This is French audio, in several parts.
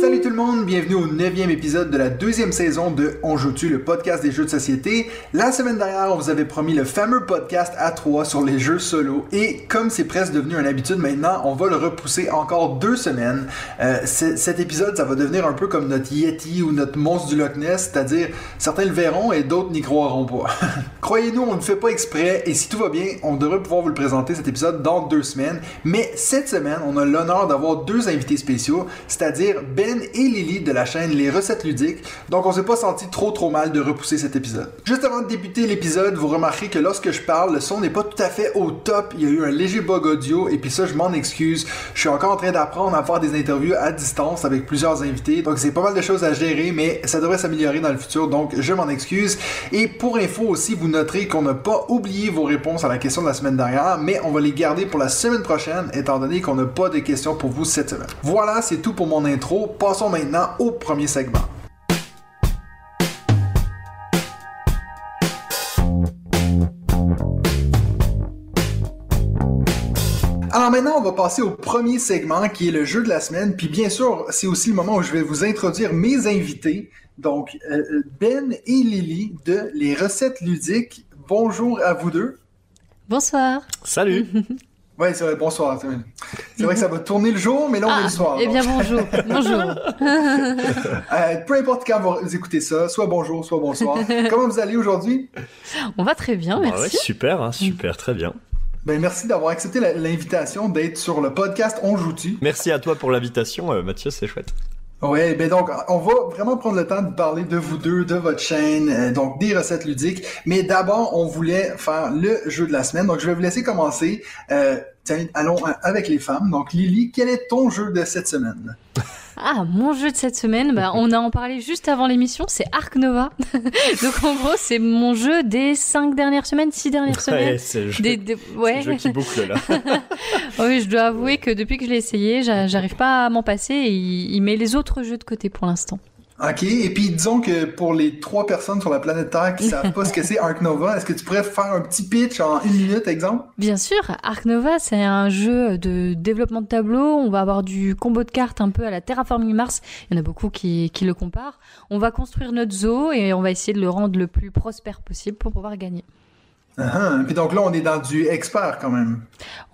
Salut tout le monde, bienvenue au neuvième épisode de la deuxième saison de On joue-tu, le podcast des jeux de société. La semaine dernière, on vous avait promis le fameux podcast à 3 sur les jeux solo et comme c'est presque devenu une habitude maintenant, on va le repousser encore deux semaines. Euh, cet épisode, ça va devenir un peu comme notre Yeti ou notre monstre du Loch Ness, c'est-à-dire certains le verront et d'autres n'y croiront pas. Croyez-nous, on ne fait pas exprès et si tout va bien, on devrait pouvoir vous le présenter cet épisode dans deux semaines. Mais cette semaine, on a l'honneur d'avoir deux invités spéciaux, c'est-à-dire Ben et Lily de la chaîne Les Recettes Ludiques. Donc on s'est pas senti trop trop mal de repousser cet épisode. Juste avant de débuter l'épisode, vous remarquerez que lorsque je parle, le son n'est pas tout à fait au top. Il y a eu un léger bug audio et puis ça, je m'en excuse. Je suis encore en train d'apprendre à faire des interviews à distance avec plusieurs invités. Donc c'est pas mal de choses à gérer, mais ça devrait s'améliorer dans le futur. Donc je m'en excuse. Et pour info aussi, vous noterez qu'on n'a pas oublié vos réponses à la question de la semaine dernière, mais on va les garder pour la semaine prochaine, étant donné qu'on n'a pas de questions pour vous cette semaine. Voilà, c'est tout pour mon intro. Passons maintenant au premier segment. Alors maintenant, on va passer au premier segment qui est le jeu de la semaine. Puis bien sûr, c'est aussi le moment où je vais vous introduire mes invités. Donc, euh, Ben et Lily de Les Recettes Ludiques. Bonjour à vous deux. Bonsoir. Salut Ouais, c'est vrai, bonsoir. C'est vrai. Que ça va tourner le jour, mais là, on est Ah, le soir. eh bien bonjour. bonjour. Euh, peu importe quand vous écoutez ça, soit bonjour, soit bonsoir. Comment vous allez aujourd'hui? On va très bien, Bah ouais, merci. super, hein, super, très bien. Ben, merci d'avoir accepté l'invitation d'être sur le podcast On joue-tu? Merci à toi pour l'invitation, euh, Mathieu, c'est chouette. Ouais, ben donc, on va vraiment prendre le temps de parler de vous deux, de votre chaîne, euh, donc des recettes ludiques. Mais d'abord, on voulait faire le jeu de la semaine. Donc, je vais vous laisser commencer. Euh, tiens, allons euh, avec les femmes. Donc, Lily, quel est ton jeu de cette semaine? Ah, mon jeu de cette semaine, bah, on a en parlé juste avant l'émission, c'est Ark Nova. Donc en gros, c'est mon jeu des cinq dernières semaines, six dernières Ouais, semaines. c'est le jeu, Des, des- c'est ouais. le jeu qui boucle là. oui, je dois avouer que depuis que je l'ai essayé, j'a- j'arrive pas à m'en passer et il met les autres jeux de côté pour l'instant. OK. Et puis, disons que pour les trois personnes sur la planète Terre qui savent pas ce que c'est Ark Nova, est-ce que tu pourrais faire un petit pitch en une minute, exemple? Bien sûr, Ark Nova, c'est un jeu de développement de tableau. On va avoir du combo de cartes un peu à la Terraforming Mars. Il y en a beaucoup qui, qui le comparent. On va construire notre zoo et on va essayer de le rendre le plus prospère possible pour pouvoir gagner. Uh Puis donc là, on est dans du expert quand même.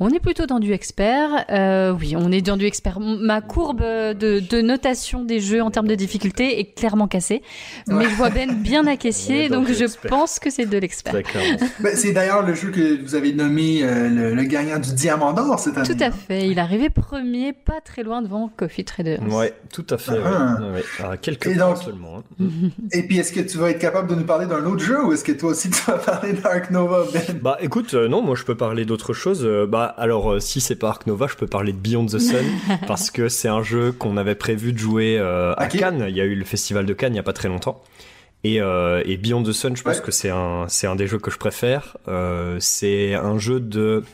On est plutôt dans du expert. Euh, oui, on est dans du expert. Ma courbe de, de notation des jeux en termes de difficulté est clairement cassée. Mais je vois Ben bien dans donc je pense que c'est de l'expert. Ben, c'est d'ailleurs le jeu que vous avez nommé euh, le, le gagnant du Diamant d'Or cette année. Tout à fait. Il est arrivé premier, pas très loin devant Coffee Trader. Ouais, tout à fait. ouais. Ah. Ouais, ouais. À quelques Et points donc- seulement. hein. Et puis, est-ce que tu vas être capable de nous parler d'un autre jeu ou est-ce que toi aussi tu vas parler d'Ark Nova, Ben? Bah écoute, euh, non, moi je peux parler d'autre chose. Euh, bah alors, euh, si c'est pas Ark Nova, je peux parler de Beyond the Sun parce que c'est un jeu qu'on avait prévu de jouer euh, à. Cannes. Il y a eu le festival de Cannes il y a pas très longtemps. Et, euh, et Beyond the Sun, je pense Ouais. que c'est un, c'est un des jeux que je préfère. Euh, c'est un jeu de,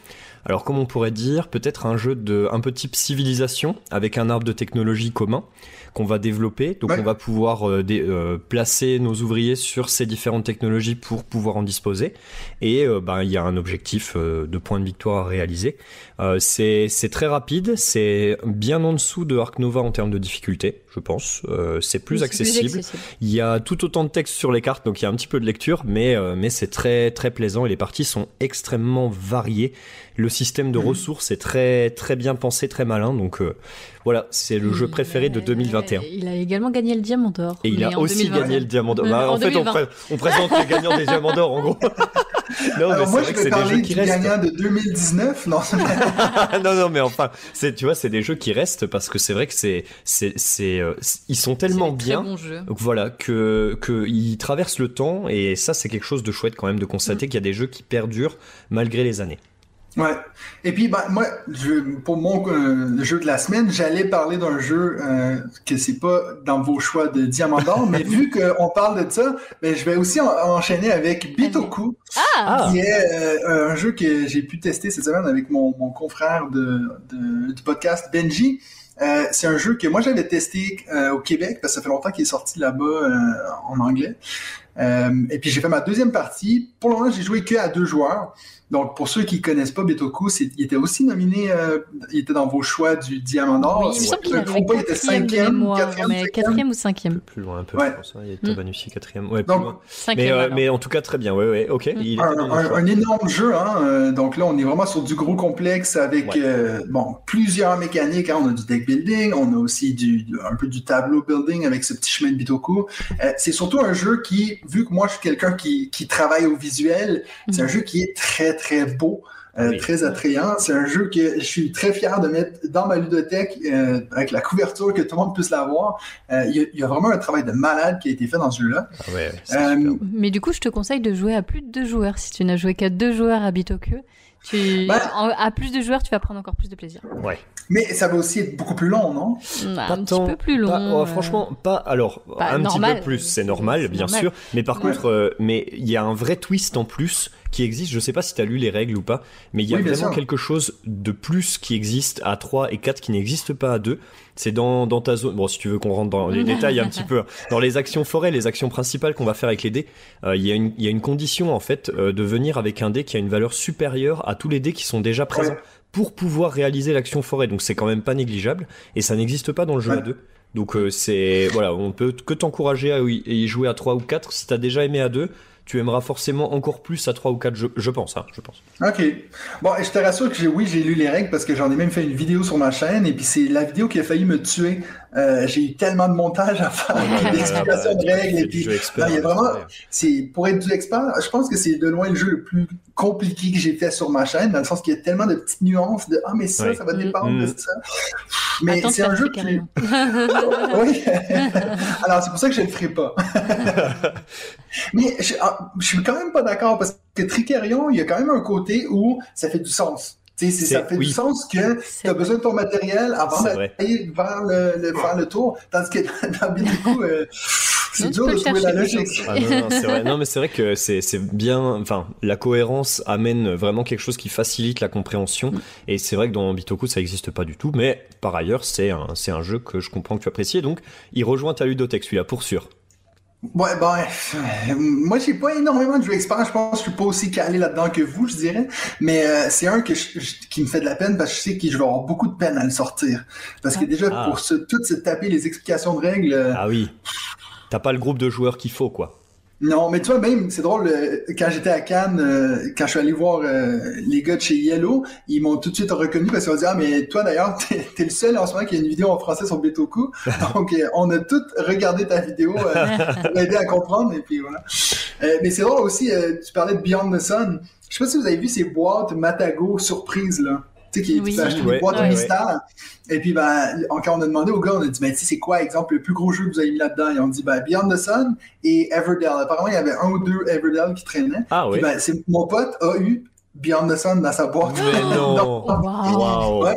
alors comment on pourrait dire, peut-être un jeu de un peu type civilisation avec un arbre de technologie commun qu'on va développer. Donc Ouais. on va pouvoir euh, dé- euh, placer nos ouvriers sur ces différentes technologies pour pouvoir en disposer. Et euh, ben, il y a un objectif euh, de points de victoire à réaliser. Euh, c'est c'est très rapide, c'est bien en dessous de Ark Nova en termes de difficulté, je pense. Euh, c'est plus accessible. Il y a tout autant de texte sur les cartes, donc il y a un petit peu de lecture, mais, euh, mais c'est très très plaisant et les parties sont extrêmement variées. Le système de Mhm. ressources est très très bien pensé, très malin, donc euh, voilà, c'est le jeu préféré de 2021. Il a également gagné le Diamant d'Or. Et il mais a aussi 2021. gagné le diamant d'or. Bah, en en fait, on, 2020. pré- on présente les gagnants des diamants d'or, en gros. non, mais Alors c'est moi, vrai je que vais c'est des parler jeux du qui restent. gagnant de 2019. Non, non, non, mais enfin, c'est, tu vois, c'est des jeux qui restent parce que c'est vrai que c'est, c'est, c'est, euh, ils sont tellement bien. bons jeux. Donc voilà, que, que ils traversent le temps et ça c'est quelque chose de chouette quand même de constater qu'il y a des jeux qui perdurent malgré les années. Ouais. Et puis, ben, moi, je, pour mon euh, jeu de la semaine, j'allais parler d'un jeu euh, que c'est pas dans vos choix de Diamant d'Or, mais vu qu'on parle de ça, ben, je vais aussi en- enchaîner avec Bitoku, Ah, qui est euh, un jeu que j'ai pu tester cette semaine avec mon, mon confrère de, de- du podcast Benji. Euh, c'est un jeu que moi j'avais testé euh, au Québec parce que ça fait longtemps qu'il est sorti là-bas euh, en anglais. Euh, et puis j'ai fait ma deuxième partie. Pour le moment, j'ai joué que à deux joueurs. Donc pour ceux qui connaissent pas Betoku, il était aussi nominé, euh, il était dans vos choix du Diamant d'Or. oui, il me semble qu'il me avait trompe pas, il était cinquième, mémoire, quatrième, mais cinquième. quatrième ou cinquième plus loin, un peu, Ouais. je pense. hein. Il était Mm. Vanucci quatrième. Ouais, plus Donc, loin. Cinquième. Mais, euh, mais en tout cas, très bien. Ouais, ouais, ok. Il était un, dans nos un- choix. un énorme jeu, hein. donc là, on est vraiment sur du gros complexe avec Ouais. euh, bon plusieurs mécaniques. hein. On a du deck building, on a aussi du, un peu du tableau building avec ce petit chemin de Bitoku. Euh, c'est surtout un jeu qui, vu que moi je suis quelqu'un qui, qui travaille au visuel, c'est un Mhm. jeu qui est très très beau. euh, Oui. très attrayant. C'est un jeu que je suis très fier de mettre dans ma ludothèque euh, avec la couverture que tout le monde puisse l'avoir. Euh, Il y, a- il y a vraiment un travail de malade qui a été fait dans ce jeu-là. Ah ouais, Euh. Mais du coup, je te conseille de jouer à plus de deux joueurs. Si tu n'as joué qu'à deux joueurs à Bitoku, tu... Bah- en- à plus de joueurs, tu vas prendre encore plus de plaisir. Ouais. Mais ça va aussi être beaucoup plus long, non? un Pas petit tant, peu plus long. pas- oh, franchement, pas. Alors, Pas un normal. petit peu plus, c'est normal, bien normal. sûr. Mais par Ouais. contre, euh, mais il y a un vrai twist en plus qui existe. Je sais pas si tu as lu les règles ou pas, mais il y a Oui, vraiment quelque chose de plus qui existe à 3 et 4 qui n'existe pas à 2. C'est dans, dans ta zone. Bon, si tu veux qu'on rentre dans les détails un petit peu. Dans les actions forêt, les actions principales qu'on va faire avec les dés, euh, il y, a une- il y a une condition en fait euh, de venir avec un dé qui a une valeur supérieure à tous les dés qui sont déjà présents Ouais. Pour pouvoir réaliser l'action forêt. Donc c'est quand même pas négligeable et ça n'existe pas dans le jeu à Ouais. deux. Donc euh, c'est voilà, on peut que t'encourager à y jouer à 3 ou 4 si t'as déjà aimé à 2, tu aimeras forcément encore plus à 3 ou 4 je, je pense hein, je pense. OK. Bon, et je te rassure que oui, j'ai lu les règles parce que j'en ai même fait une vidéo sur ma chaîne et puis c'est la vidéo qui a failli me tuer. Euh, j'ai eu tellement de montage à faire, d'explications de règles et puis expert. non, il y a vraiment- c'est- pour être du expert, je pense que c'est de loin le jeu le plus compliqué que j'ai fait sur ma chaîne dans le sens qu'il y a tellement de petites nuances de ah mais ça ça va Mm. dépendre de Mm. ça. Mais c'est un jeu qui oui. Alors, c'est pour ça que je le ferai pas. Mais je, ah, je suis quand même pas d'accord parce que Tricarion, il y a quand même un côté où ça fait du sens. Tu sais, c'est- ça fait oui. du sens que tu as besoin de ton matériel avant d'aller vers le, le- faire le tour. Tandis que dans Biniku, euh, c'est dur de trouver la logique. Ah non, non, c'est vrai. Non, mais c'est vrai que c'est c'est bien. Enfin, la cohérence amène vraiment quelque chose qui facilite la compréhension. Et c'est vrai que dans Bitoku, ça n'existe pas du tout. Mais par ailleurs, c'est un, c'est un jeu que je comprends que tu apprécies. Donc, il rejoint ta ludothèque, celui-là, pour sûr. Ouais, ben, euh, moi, j'ai pas énormément de jeux experts. Je pense que je suis pas aussi calé là-dedans que vous, je dirais. Mais euh, c'est un que je- je- qui me fait de la peine parce que je sais que je vais avoir beaucoup de peine à le sortir. Parce que déjà, Ah. pour se, tout se taper les explications de règles, euh, Ah oui. T'as pas le groupe de joueurs qu'il faut, quoi. Non. Mais tu vois, même, c'est drôle, euh, quand j'étais à Cannes, euh, quand je suis allé voir euh, les gars de chez Yellow, ils m'ont tout de suite reconnu parce qu'ils ont dit, ah, mais toi, d'ailleurs, t'es, le seul en ce moment qui a une vidéo en français sur Betoku. Donc, on a tous regardé ta vidéo pour aider à comprendre, et puis voilà. Mais c'est drôle aussi, tu parlais de Beyond the Sun. Je sais pas si vous avez vu ces boîtes Matago surprises, là. Tu sais, qui, Oui. acheter des boîtes. Et puis, ben, quand on a demandé aux gars, on a dit, ben, tu sais, c'est quoi, exemple, le plus gros jeu que vous avez mis là-dedans? Ils ont dit, ben, Beyond the Sun et Everdell. Apparemment, il y avait un ou deux Everdell qui traînaient. Ah Puis, ouais. ben, c'est, mon pote a eu Beyond the Sun dans sa boîte. Mais non. Donc. Ouais.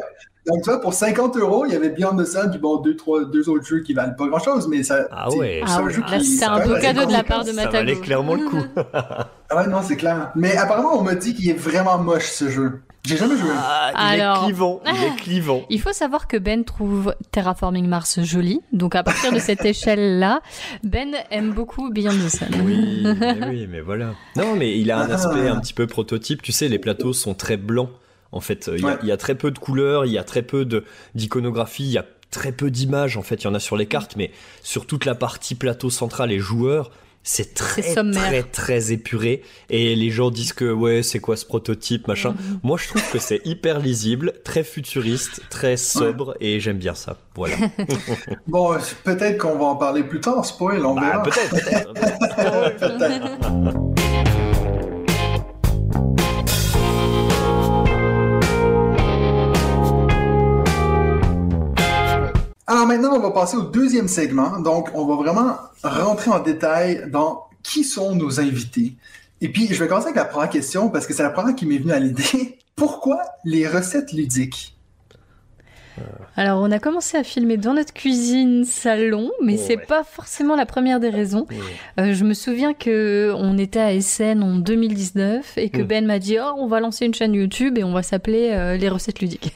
Tu vois, pour 50 euros, il y avait Beyond the Sun, puis bon, deux, trois, deux autres jeux qui valent pas grand chose, mais ça. Ah ouais. c'est Ah un ouais, jeu qui- c'est un quand beau même cadeau de la part de Ça valait clairement le coup. Ah ouais, non, c'est clair. Mais apparemment, on m'a dit qu'il est vraiment moche, ce jeu. J'ai jamais joué. Ah, il Alors. est clivant. Il est clivant. Il faut savoir que Ben trouve Terraforming Mars joli. Donc à partir de cette échelle-là, Ben aime beaucoup Beyond the Sun. Oui, mais oui, mais voilà. Non, mais il a un Ah. aspect un petit peu prototype. Tu sais, les plateaux sont très blancs. En fait, il y, a- il y a très peu de couleurs, il y a très peu d'iconographie, il y a très peu d'images. En fait, il y en a sur les cartes, mais sur toute la partie plateau central et joueurs, c'est très sommaire. très très épuré. Et les gens disent que ouais, c'est quoi ce prototype, machin. Mhm. Moi, je trouve que c'est hyper lisible, très futuriste, très sobre, et j'aime bien ça. Voilà. Bon, peut-être qu'on va en parler plus tard, spoil, on Bah, verra. peut-être. peut-être. Peut-être. passer au deuxième segment. Donc, on va vraiment rentrer en détail dans qui sont nos invités. Et puis, je vais commencer avec la première question parce que c'est la première qui m'est venue à l'idée. pourquoi les recettes ludiques? Alors, on a commencé à filmer dans notre cuisine salon, mais Oh, c'est ouais. pas forcément la première des raisons. Euh, je me souviens que on était à SN en 2019 et que Mm. Ben m'a dit oh on va lancer une chaîne YouTube et on va s'appeler euh, les recettes ludiques.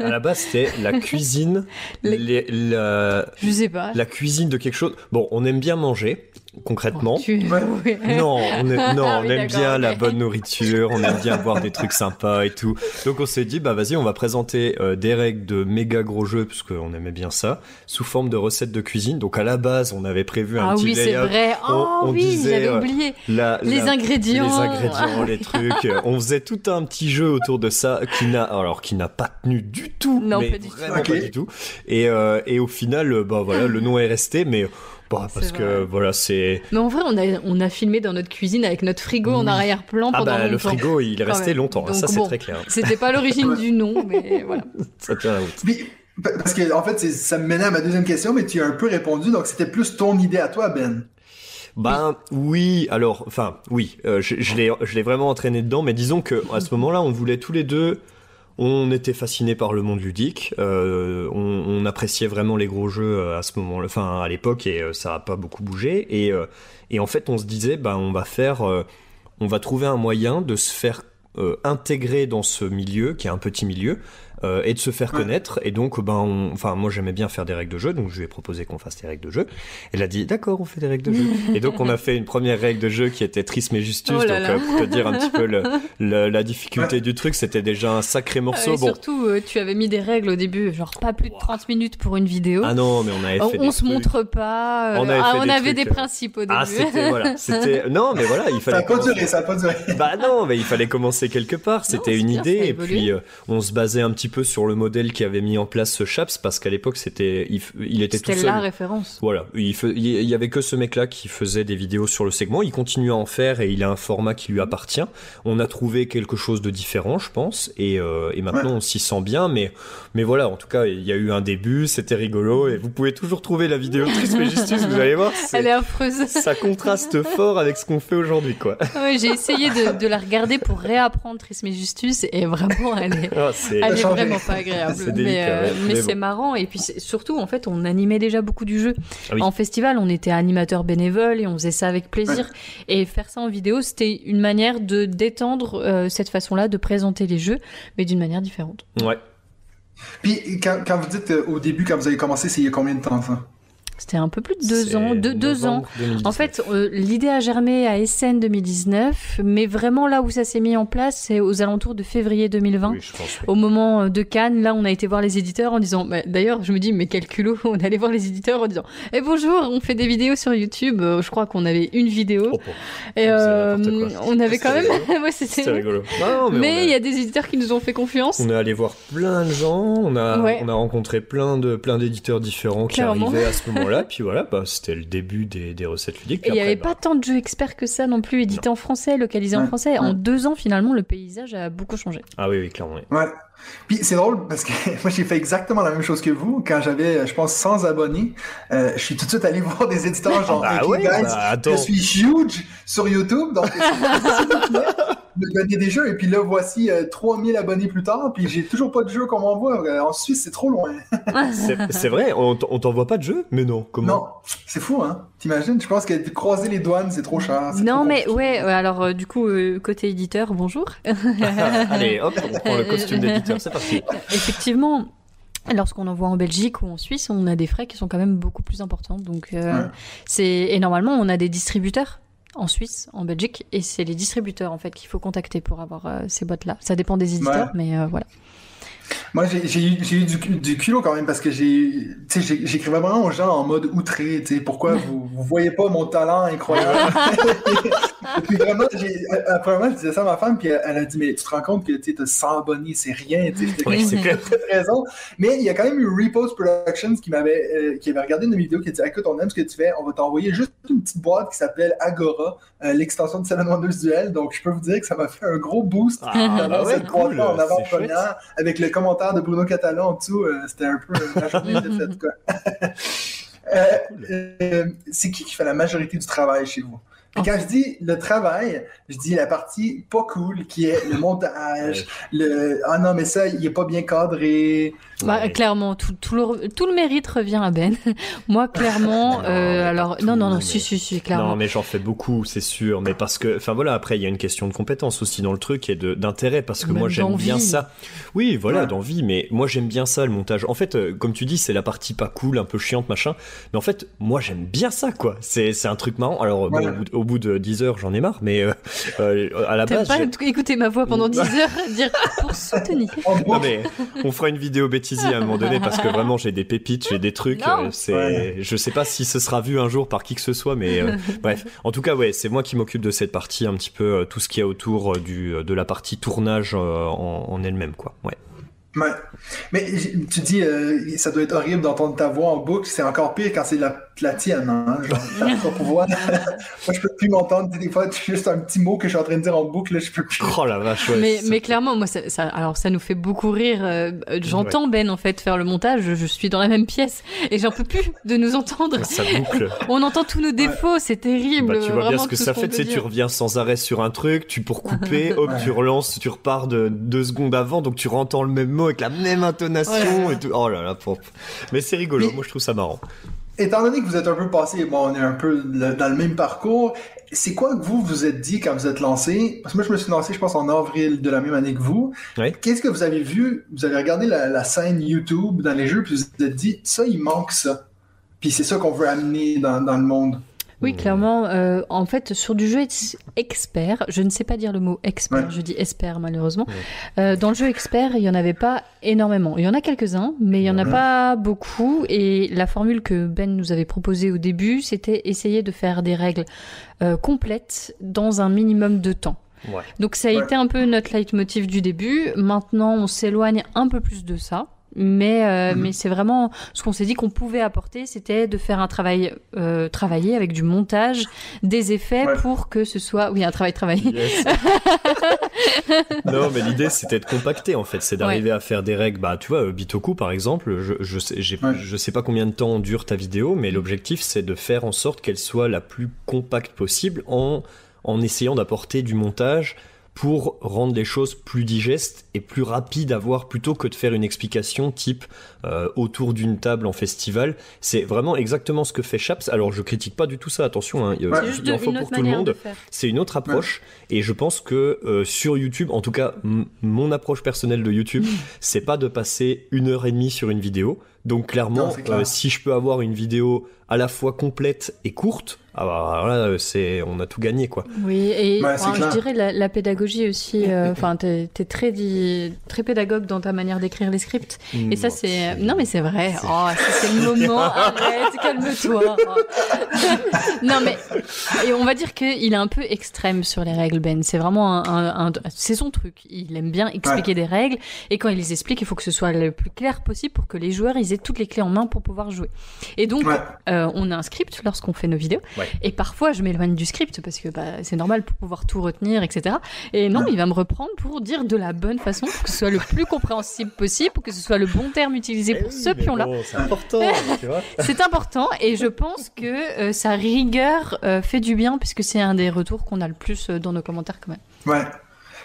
À la base, c'était la cuisine, Les- les- la, Je sais pas. la cuisine de quelque chose. Bon, on aime bien manger, concrètement. Oh. Non, on, est- non, Ah on aime bien la bonne nourriture, on aime bien boire des trucs sympas et tout. Donc on s'est dit, bah vas-y, on va présenter euh, des règles de méga gros jeux, parce qu'on aimait bien ça, sous forme de recettes de cuisine. Donc à la base, on avait prévu un Ah petit oui, c'est layout, vrai. On- Oh on oui, disait, j'avais euh, oublié. la- Les la- ingrédients. les ingrédients, les trucs. On faisait tout un petit jeu autour de ça qui n'a alors qui n'a pas tenu du tout, Non, mais pas du tout. vraiment Ok. pas du tout. Et euh, et au final, bah voilà, le nom est resté, mais bah, parce que voilà, c'est Mais en vrai, on a, on a filmé dans notre cuisine avec notre frigo en arrière-plan ah pendant bah le frigo, il est resté longtemps. hein, Donc, ça c'est bon. très clair. C'était pas l'origine du nom, mais voilà. Ça tient la route. Parce que, en fait, ça me menait à ma deuxième question, mais tu as un peu répondu, donc c'était plus ton idée à toi, Ben. Ben oui, alors, enfin oui, euh, je, je l'ai, je l'ai vraiment entraîné dedans, mais disons que à ce moment-là, on voulait tous les deux, on était fascinés par le monde ludique, euh, on, on appréciait vraiment les gros jeux euh, à ce moment-là, enfin à l'époque, et euh, ça a pas beaucoup bougé, et euh, et en fait, on se disait, ben on va faire, on va trouver un moyen de se faire euh, intégrer dans ce milieu qui est un petit milieu. Euh, et de se faire Ouais. connaître et donc ben on- enfin moi j'aimais bien faire des règles de jeu donc je lui ai proposé qu'on fasse des règles de jeu elle a dit d'accord on fait des règles de jeu et donc on a fait une première règle de jeu qui était Trisme et Justus. Oh donc là euh, pour te dire un petit peu le- le- la difficulté du truc, c'était déjà un sacré Ah, morceau. et bon. surtout, euh, tu avais mis des règles au début, genre pas plus de 30 minutes pour une vidéo. Ah non, mais on avait on fait on des se trucs. montre pas. euh, On avait ah, fait on des avait des principes au début. Ah c'était voilà, c'était non mais voilà il Ça fallait. a pas duré, ça a pas duré. Bah non, mais il fallait commencer quelque part. C'était une ça idée et puis euh, on se basait un petit peu sur le modèle qui avait mis en place ce Chaps parce qu'à l'époque c'était il, il était tout C'était seul. la référence. Voilà, il, fe- il y avait que ce mec-là qui faisait des vidéos sur le segment. Il continue à en faire et il a un format qui lui appartient. On a trouvé quelque chose de différent, je pense, et, euh, et maintenant Ouais. on s'y sent bien. Mais, mais voilà, en tout cas, il y a eu un début, c'était rigolo et vous pouvez toujours trouver la vidéo de Trisme et Justus. Vous allez voir, c'est- Elle est affreuse. ça contraste fort avec ce qu'on fait aujourd'hui, quoi. Ouais, J'ai essayé de, de la regarder pour réapprendre Trisme et Justus et vraiment, elle est, Ah, c'est elle est. vraiment pas agréable. C'est mais délicat, euh, ouais. mais Mais c'est bon. marrant. Et puis surtout, en fait, on animait déjà beaucoup du jeu. Ah oui. En festival, on était animateur bénévole et on faisait ça avec plaisir. Et faire ça en vidéo, c'était une manière de détendre euh, cette façon-là de présenter les jeux, mais d'une manière différente. ouais. Puis, quand, quand vous dites euh, au début, quand vous avez commencé, c'est il y a combien de temps, ça? C'était un peu plus de deux ans, deux, deux ans. novembre 2019. En fait, euh, l'idée a germé à SN 2019, mais vraiment là où ça s'est mis en place, c'est aux alentours de février 2020. Oui, je pense, oui. Au moment euh, de Cannes, là, on a été voir les éditeurs en disant, bah, d'ailleurs, je me dis, mais quel culot, on allait voir les éditeurs en disant, eh bonjour, on fait des vidéos sur YouTube. Euh, je crois qu'on avait une vidéo. Oh, et euh, on avait quand même, ouais, C'était rigolo. Non, mais, a- il y a des éditeurs qui nous ont fait confiance. On est allé voir plein de gens, on a, Ouais. on a rencontré plein de plein d'éditeurs différents qui Clairement. arrivaient à ce moment-là, puis voilà, bah, c'était le début des, des recettes ludiques. Et il n'y avait bah, pas tant de jeux experts que ça non plus, édités en français, localisés en Ouais. français. En deux ans, finalement, le paysage a beaucoup changé. Ah oui, oui, clairement. oui. Ouais. Puis c'est drôle parce que moi j'ai fait exactement la même chose que vous quand j'avais, je pense, 100 abonnés. Euh, je suis tout de suite allé voir des éditeurs genre, Bah OK, ouais, guys, bah, je suis huge sur YouTube, donc me donner des jeux. Et puis là, voici euh, 3000 abonnés plus tard, puis j'ai toujours pas de jeu qu'on m'envoie. Euh, En Suisse, c'est trop loin. C'est vrai, on, t'envoie pas de jeu Mais non, comment? Non, c'est fou, hein? T'imagines? Je pense que croiser les douanes, c'est trop cher. Non, trop mais ouais, ouais, alors euh, du coup, euh, côté éditeur, bonjour. Allez, hop, on prend le costume d'éditeur, c'est parti. Effectivement, lorsqu'on envoie en Belgique ou en Suisse, on a des frais qui sont quand même beaucoup plus importants. Donc, euh, Ouais. c'est et normalement, on a des distributeurs en Suisse, en Belgique, et c'est les distributeurs en fait qu'il faut contacter pour avoir euh, ces boîtes-là. Ça dépend des éditeurs, Ouais. mais euh, voilà. Moi, j'ai eu, du, du culot quand même parce que j'écrivais vraiment aux gens en mode outré, pourquoi vous, vous voyez pas mon talent incroyable? Et puis vraiment, euh, premièrement, je disais ça à ma femme, puis elle, elle a dit, mais tu te rends compte que tu as 100 abonnés, c'est rien, Oui, c'est clair. Raison. Mais il y a quand même eu Repost Productions qui m'avait, euh, qui avait regardé une de mes vidéos qui a dit, écoute, on aime ce que tu fais, on va t'envoyer juste une petite boîte qui s'appelle Agora, euh, l'extension de Seven Wonders Duel. Donc, je peux vous dire que ça m'a fait un gros boost. Ah, D'avoir bah ouais, cette boîte-là cool, en avant-première, avec le commentaire de Bruno Catalan en dessous, euh, c'était un peu euh, la journée était faite, quoi. Euh, c'est qui qui fait la majorité du travail chez vous? Puis quand je dis le travail, je dis la partie pas cool, qui est le montage, le ah non mais ça il est pas bien cadré. Bah, Ouais. clairement, tout, tout, le, tout le mérite revient à Ben. Moi, clairement, Non, euh, alors, non, non, non, mais- si, si, si, clairement. Non, mais j'en fais beaucoup, c'est sûr. Mais parce que, enfin voilà, après il y a une question de compétence aussi dans le truc et de- d'intérêt parce que Même moi j'aime bien ça. Oui, voilà, Ouais. d'envie. Mais moi j'aime bien ça, le montage. En fait, euh, comme tu dis, c'est la partie pas cool, un peu chiante, machin. Mais en fait, moi j'aime bien ça, quoi. C'est c'est un truc marrant. Alors bon, au, au bout de 10 heures, j'en ai marre. Mais euh, euh, à la base, pas écouter ma voix pendant 10 heures dire pour soutenir. Non mais on fera une vidéo bêtisier à un moment donné parce que vraiment j'ai des pépites, j'ai des trucs. Euh, c'est, Ouais. je sais pas si ce sera vu un jour par qui que ce soit, mais euh, bref. En tout cas, ouais, c'est moi qui m'occupe de cette partie un petit peu euh, tout ce qu'il y a autour euh, du de la partie tournage euh, en, en elle-même, quoi. Ouais. Ouais. Mais tu dis, euh, ça doit être horrible d'entendre ta voix en boucle. C'est encore pire quand c'est la, la tienne. Hein? Genre, propre voix. Moi, je peux plus m'entendre. Des fois, c'est juste un petit mot que je suis en train de dire en boucle. Là, je peux plus. Oh la vache, ouais. mais, mais clairement, moi, ça, ça- alors ça nous fait beaucoup rire. euh, J'entends Ben en fait faire le montage. Je, je suis dans la même pièce et j'en peux plus de nous entendre. ça boucle. On entend tous nos défauts, c'est terrible. Bah, tu vois bien ce que ça fait, peut tu sais, tu dire. reviens sans arrêt sur un truc, tu pour couper, hop, Ouais. tu relances, tu repars de deux secondes avant, donc tu entends le même mot avec la même intonation et tout. Oh là là, pauvre. Mais c'est rigolo, Mais- moi je trouve ça marrant. Étant donné que vous êtes un peu passé, bon, on est un peu le- dans le même parcours, c'est quoi que vous vous êtes dit quand vous êtes lancé? Parce que moi, je me suis lancé, je pense, en avril de la même année que vous. Qu'est-ce que vous avez vu? Vous avez regardé la, la scène YouTube dans les jeux, puis vous vous êtes dit, ça, il manque ça. Puis c'est ça qu'on veut amener dans, dans le monde. Oui, clairement. euh, en fait, sur du jeu ex- expert, je ne sais pas dire le mot expert, Ouais. je dis expert malheureusement. Euh, dans le jeu expert, il y en avait pas énormément. Il y en a quelques-uns, mais il y en a Ouais. pas beaucoup. Et la formule que Ben nous avait proposée au début, c'était essayer de faire des règles euh, complètes dans un minimum de temps. Ouais. Donc ça a été un peu notre leitmotiv du début. Maintenant, on s'éloigne un peu plus de ça. Mais, euh, Mhm. mais c'est vraiment ce qu'on s'est dit qu'on pouvait apporter, c'était de faire un travail euh, travaillé avec du montage, des effets Ouais. pour que ce soit oui un travail travaillé. Yes. non, mais l'idée c'était de compacter en fait, c'est d'arriver à faire des règles. Bah, tu vois, euh, Bitoku par exemple, je, je, sais, Ouais. je sais pas combien de temps dure ta vidéo, mais l'objectif c'est de faire en sorte qu'elle soit la plus compacte possible en, en essayant d'apporter du montage pour rendre les choses plus digestes et plus rapides à voir plutôt que de faire une explication type euh, autour d'une table en festival. C'est vraiment exactement ce que fait Chaps. Alors je critique pas du tout ça, attention, hein, il- Ouais. C'est une pour tout le monde. C'est une autre approche et je pense que euh, sur YouTube, en tout cas mon approche personnelle de YouTube, c'est pas de passer une heure et demie sur une vidéo. Donc clairement, Non, c'est clair. euh, si je peux avoir une vidéo à la fois complète et courte, ah bah, alors là c'est on a tout gagné quoi. Oui, et enfin, je dirais la, la pédagogie aussi. euh, Enfin, t'es es très très pédagogue dans ta manière d'écrire les scripts. Et ça, c'est non, mais c'est vrai. Oh, c'est le moment. Arrête, calme-toi. non, mais et on va dire qu'il est un peu extrême sur les règles, Ben. C'est vraiment un, un- un- c'est son truc. Il aime bien expliquer des règles et quand il les explique, il faut que ce soit le plus clair possible pour que les joueurs ils aient toutes les clés en main pour pouvoir jouer. Et donc, Ouais. euh, on a un script lorsqu'on fait nos vidéos. Ouais. Et parfois, je m'éloigne du script parce que bah, c'est normal pour pouvoir tout retenir, etc. Et non, il va me reprendre pour dire de la bonne façon, pour que ce soit le plus compréhensible possible, pour que ce soit le bon terme utilisé Eh pour ce pion-là. c'est important, tu vois. C'est important et je pense que euh, sa rigueur euh, fait du bien puisque c'est un des retours qu'on a le plus euh, dans nos commentaires quand même. Ouais.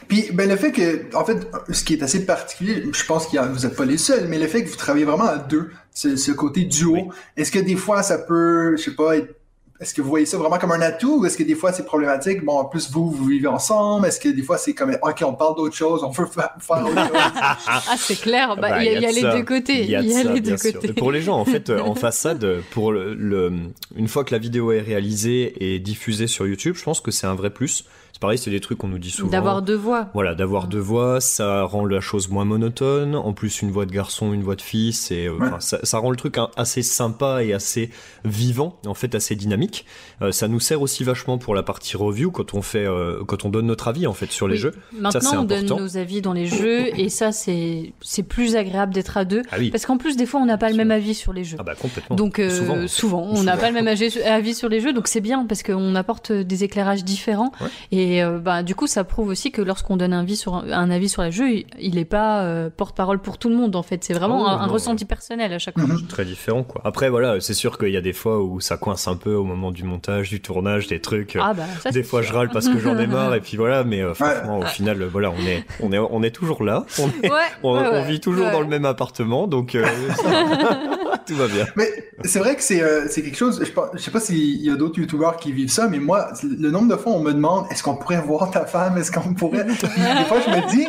Puis, ben, le fait que, en fait, ce qui est assez particulier, je pense que vous n'êtes pas les seuls, mais le fait que vous travaillez vraiment à deux, ce, ce côté duo, Oui. est-ce que des fois ça peut, je sais pas, être- est-ce que vous voyez ça vraiment comme un atout ou est-ce que des fois c'est problématique? Bon, en plus, vous, vous vivez ensemble. Est-ce que des fois c'est comme, OK, on parle d'autre chose, on veut fa- faire autre chose? Ah, c'est clair, bah, Bah, il y a, y les deux côtés. Il y a, ça, les deux côtés. Pour les gens, en fait, euh, en façade, pour le, le- une fois que la vidéo est réalisée et diffusée sur YouTube, je pense que c'est un vrai plus. C'est pareil, c'est des trucs qu'on nous dit souvent. D'avoir deux voix. Voilà, d'avoir deux voix, ça rend la chose moins monotone. En plus, une voix de garçon, une voix de fille, c'est, euh, Ouais. ça, ça rend le truc hein, assez sympa et assez vivant, en fait, assez dynamique. Euh, ça nous sert aussi vachement pour la partie review quand on fait, euh, quand on donne notre avis en fait sur les Oui. jeux. Maintenant, on donne nos avis dans les jeux et ça, c'est c'est plus agréable d'être à deux. Ah oui. Parce qu'en plus, des fois, on n'a pas le même avis sur les jeux. Ah bah complètement. Donc euh, Souvent. souvent, on n'a pas le même avis sur les jeux, donc c'est bien parce qu'on apporte des éclairages différents Ouais. et Et euh, bah, du coup, ça prouve aussi que lorsqu'on donne un avis sur un, un avis sur les jeux, il- n'est pas euh, porte-parole pour tout le monde. En fait, c'est vraiment Ah un, ressenti personnel à chaque fois. Très différent, quoi. Après, voilà, c'est sûr qu'il y a des fois où ça coince un peu au moment du montage, du tournage, des trucs. Ah bah ça. des fois, sûr. je râle parce que j'en ai marre, et puis voilà, mais euh, franchement, au final, voilà, on est, on est, on est toujours là. On, est- Ouais, on, ouais, on ouais. vit toujours Ouais. dans le même appartement, donc euh, tout va bien. Mais c'est vrai que c'est euh, quelque chose, je, pense- je sais pas s'il y a d'autres youtubeurs qui vivent ça, mais moi, le nombre de fois on me demande est-ce qu'on pourrait voir ta femme, est-ce qu'on pourrait? Des fois je me dis,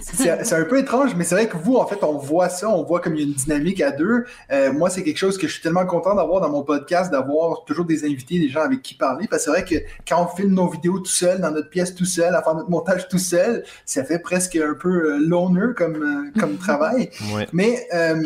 c'est c'est un peu étrange, mais c'est vrai que vous, en fait, on voit ça, on voit comme il y a une dynamique à deux. Euh, moi, c'est quelque chose que je suis tellement content d'avoir dans mon podcast, d'avoir toujours des invités, des gens avec qui parler, parce que c'est vrai que quand on filme nos vidéos tout seul, dans notre pièce tout seul, à faire notre montage tout seul, ça fait presque un peu euh, loner comme, euh, comme travail. Ouais. Mais euh,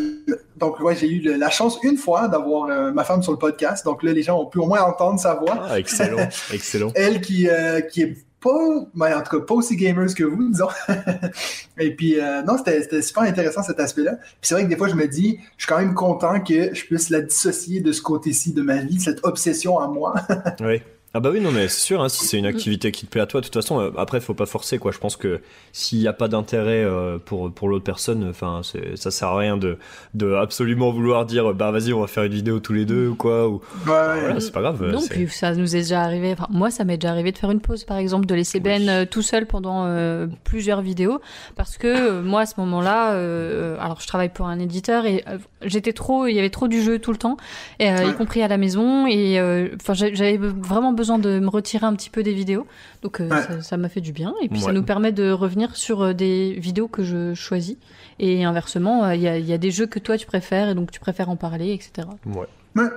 donc ouais, j'ai eu le- la chance une fois d'avoir euh, ma femme sur le podcast. Donc là, les gens ont pu au moins entendre sa voix. Ah, excellent, excellent. Elle qui euh, qui est pas, ben, en tout cas pas aussi gamers que vous, disons. Et puis euh, non, c'était c'était super intéressant cet aspect-là. Puis c'est vrai que des fois je me dis, je suis quand même content que je puisse la dissocier de ce côté-ci de ma vie, cette obsession à moi. Oui. Ah bah oui non mais c'est sûr hein, si c'est une activité qui te plaît à toi de toute façon euh, après faut pas forcer quoi je pense que s'il n'y a pas d'intérêt euh, pour pour l'autre personne enfin ça sert à rien de de absolument vouloir dire bah vas-y on va faire une vidéo tous les deux ou quoi ou Ouais, ouais. voilà c'est pas grave Non, puis ça nous est déjà arrivé. Enfin, moi, ça m'est déjà arrivé de faire une pause, par exemple, de laisser Ben euh, tout seul pendant euh, plusieurs vidéos, parce que euh, moi, à ce moment-là, euh, alors je travaille pour un éditeur et euh, j'étais trop, il y avait trop du jeu tout le temps, et, euh, Ouais. y compris à la maison, et enfin, j'avais vraiment besoin de me retirer un petit peu des vidéos, donc euh, Ouais. ça- m'a fait du bien, et puis ça nous permet de revenir sur euh, des vidéos que je choisis, et inversement, euh, il y, a, il y a des jeux que toi tu préfères, et donc tu préfères en parler, etc. ouais. Ouais.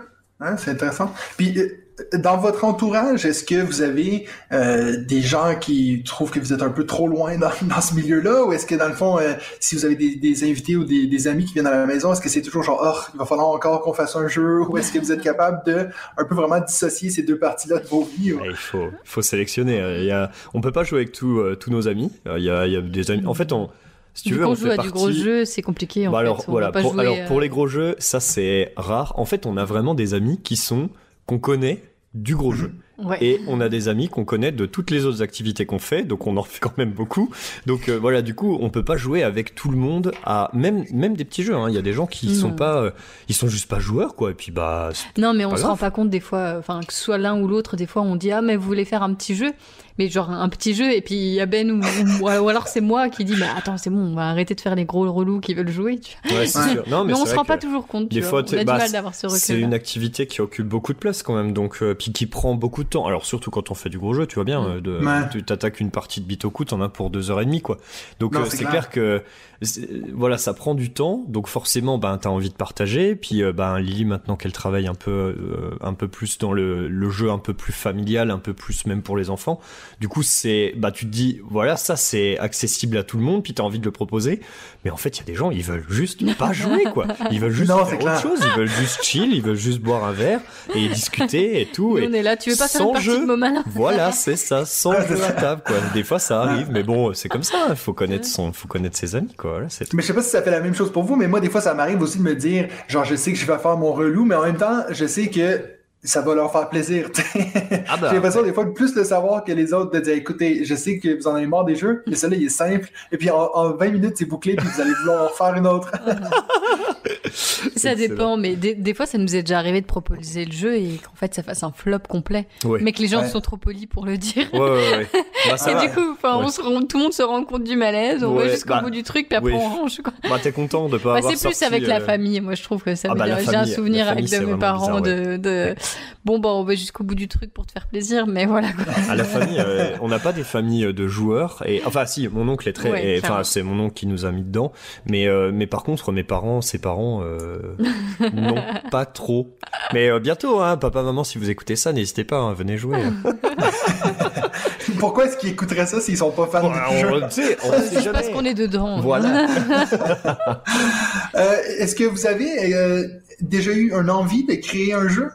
Ouais, c'est intéressant. Puis, dans votre entourage, est-ce que vous avez euh, des gens qui trouvent que vous êtes un peu trop loin dans, dans ce milieu-là, ou est-ce que dans le fond, euh, si vous avez des, des invités ou des, des amis qui viennent à la maison, est-ce que c'est toujours genre, oh, il va falloir encore qu'on fasse un jeu, ou est-ce que vous êtes capable de un peu vraiment dissocier ces deux parties-là de vos vies? ou- il faut, faut sélectionner. euh, Il y a, on peut pas jouer avec tous euh, tous nos amis. Euh, Il y a, il y a des amis. En fait, on, si tu Vu veux, on joue fait à partie... du gros jeu, c'est compliqué en Bah fait. alors On voilà. pas Pour, jouer, alors pour euh, les gros jeux, ça c'est rare. En fait, on a vraiment des amis qui sont qu'on connaît du gros jeu. ouais. Et on a des amis qu'on connaît de toutes les autres activités qu'on fait, donc on en fait quand même beaucoup. Donc euh, voilà, du coup, on peut pas jouer avec tout le monde à même même des petits jeux. hein. Il y a des gens qui Non. sont pas, euh, ils sont juste pas joueurs quoi. Et puis bah Non, mais on se grave. rend pas compte des fois, euh, enfin que ce soit l'un ou l'autre, des fois on dit ah mais vous voulez faire un petit jeu, mais genre un petit jeu et puis il y a Ben ou, ou, ou alors c'est moi qui dit mais attends c'est bon on va arrêter de faire les gros relous qui veulent jouer. Tu vois. ouais, c'est Ouais. sûr. Non mais, Mais, on c'est se rend pas toujours compte. Des fois, on a bah, du mal d'avoir ce C'est recul. une activité qui occupe beaucoup de place quand même, donc euh, puis qui prend beaucoup de temps. Alors surtout quand on fait du gros jeu, tu vois bien, Mm. euh, de, Ouais. tu t'attaques une partie de Bitoku, t'en as pour deux heures et demie quoi. Donc euh, c'est c'est clair. que c'est- voilà, ça prend du temps, donc forcément ben t'as envie de partager. Puis euh, ben Lily maintenant qu'elle travaille un peu euh, un peu plus dans le, le jeu un peu plus familial, un peu plus même pour les enfants. Du coup c'est bah tu te dis voilà ça c'est accessible à tout le monde, puis t'as envie de le proposer. Mais en fait il y a des gens ils veulent juste pas jouer quoi. Ils veulent juste Non, faire autre clair. chose, ils veulent juste chill, ils veulent juste boire un verre et discuter et tout. Et on est là, tu veux pas faire sans une partie jeu. de voilà, c'est ça, sans Ah, jeu à ça. table, quoi. Des fois, ça arrive, mais bon, c'est comme ça. Il faut connaître son, faut connaître ses amis, quoi. Mais je sais pas si ça fait la même chose pour vous, mais moi, des fois, ça m'arrive aussi de me dire, genre, je sais que je vais faire mon relou, mais en même temps, je sais que ça va leur faire plaisir. tu sais. Ah bah, J'ai l'impression des fois de plus le savoir que les autres de dire écoutez, je sais que vous en avez marre des jeux, mais celui-là il est simple, et puis en, en 20 minutes c'est bouclé, puis vous allez vouloir en faire une autre. Ça Excellent. dépend, mais des, des fois ça nous est déjà arrivé de proposer le jeu et qu'en fait ça fasse un flop complet, mais que les gens Ouais. sont trop polis pour le dire. Ouais, ouais, ouais. Bah, ça Et va. du coup, on se rend- tout le monde se rend compte du malaise, on Ouais, va jusqu'au bah, bout du truc, puis après oui. on range. Quoi. Bah, t'es content de pas Bah, avoir c'est plus sorti, avec la euh, famille, moi je trouve que ça Ah veut bah, dire. J'ai un souvenir avec de mes parents de bon bah on va jusqu'au bout du truc pour te faire plaisir, mais voilà quoi. À la famille, euh, on n'a pas des familles de joueurs. Et enfin, si, mon oncle est très. Ouais, Enfin, c'est mon oncle qui nous a mis dedans. Mais, euh, mais par contre, mes parents, ses parents, euh, non, pas trop. Mais euh, bientôt, hein, papa, maman, si vous écoutez ça, n'hésitez pas, hein, venez jouer. Pourquoi est-ce qu'ils écouteraient ça s'ils sont pas fans Ouais, du jeu? on, tu sais, on sait jamais. Parce qu'on est dedans. Voilà. Euh, est-ce que vous avez euh, déjà eu une envie de créer un jeu?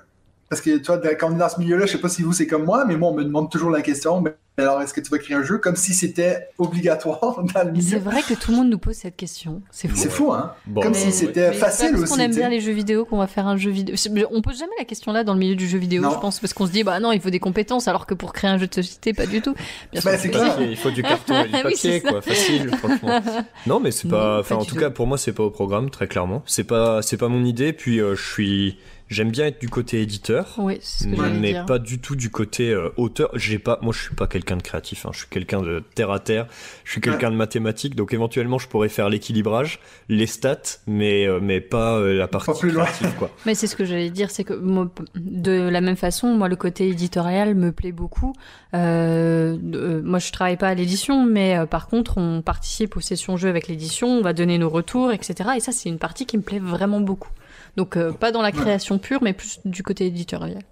Parce que toi, quand on est dans ce milieu-là, je sais pas si vous c'est comme moi, mais moi on me demande toujours la question, mais alors est-ce que tu vas créer un jeu comme si c'était obligatoire dans le milieu? C'est vrai que tout le monde nous pose cette question. C'est fou. C'est fou, hein Bon, Comme Mais- si c'était facile parce aussi. qu'on aime bien les jeux vidéo qu'on va faire un jeu vidéo. On pose jamais la question là dans le milieu du jeu vidéo, Non. je pense, parce qu'on se dit bah non, il faut des compétences, alors que pour créer un jeu de société, pas du tout. Bien sûr clair. Papier, il faut du carton et du papier, quoi. Facile, franchement. Non, mais c'est pas. Enfin, en tout. cas, pour moi, c'est pas au programme, très clairement. C'est pas, c'est pas mon idée. Puis, euh, je suis. J'aime bien être du côté éditeur. Oui, ce que mais dire. pas du tout du côté euh, auteur. J'ai pas, moi, je suis pas quelqu'un de créatif. hein. Je suis quelqu'un de terre à terre. Je suis quelqu'un de mathématique. Donc, éventuellement, je pourrais faire l'équilibrage, les stats, mais euh, mais pas euh, la partie plus loin. créative, quoi. Mais c'est ce que j'allais dire, c'est que moi, de la même façon, moi, le côté éditorial me plaît beaucoup. Euh, euh, moi, je travaille pas à l'édition, mais euh, par contre, on participe aux sessions jeux avec l'édition, on va donner nos retours, etc. Et ça, c'est une partie qui me plaît vraiment beaucoup. Donc, euh, pas dans la création pure, mais plus du côté éditorial.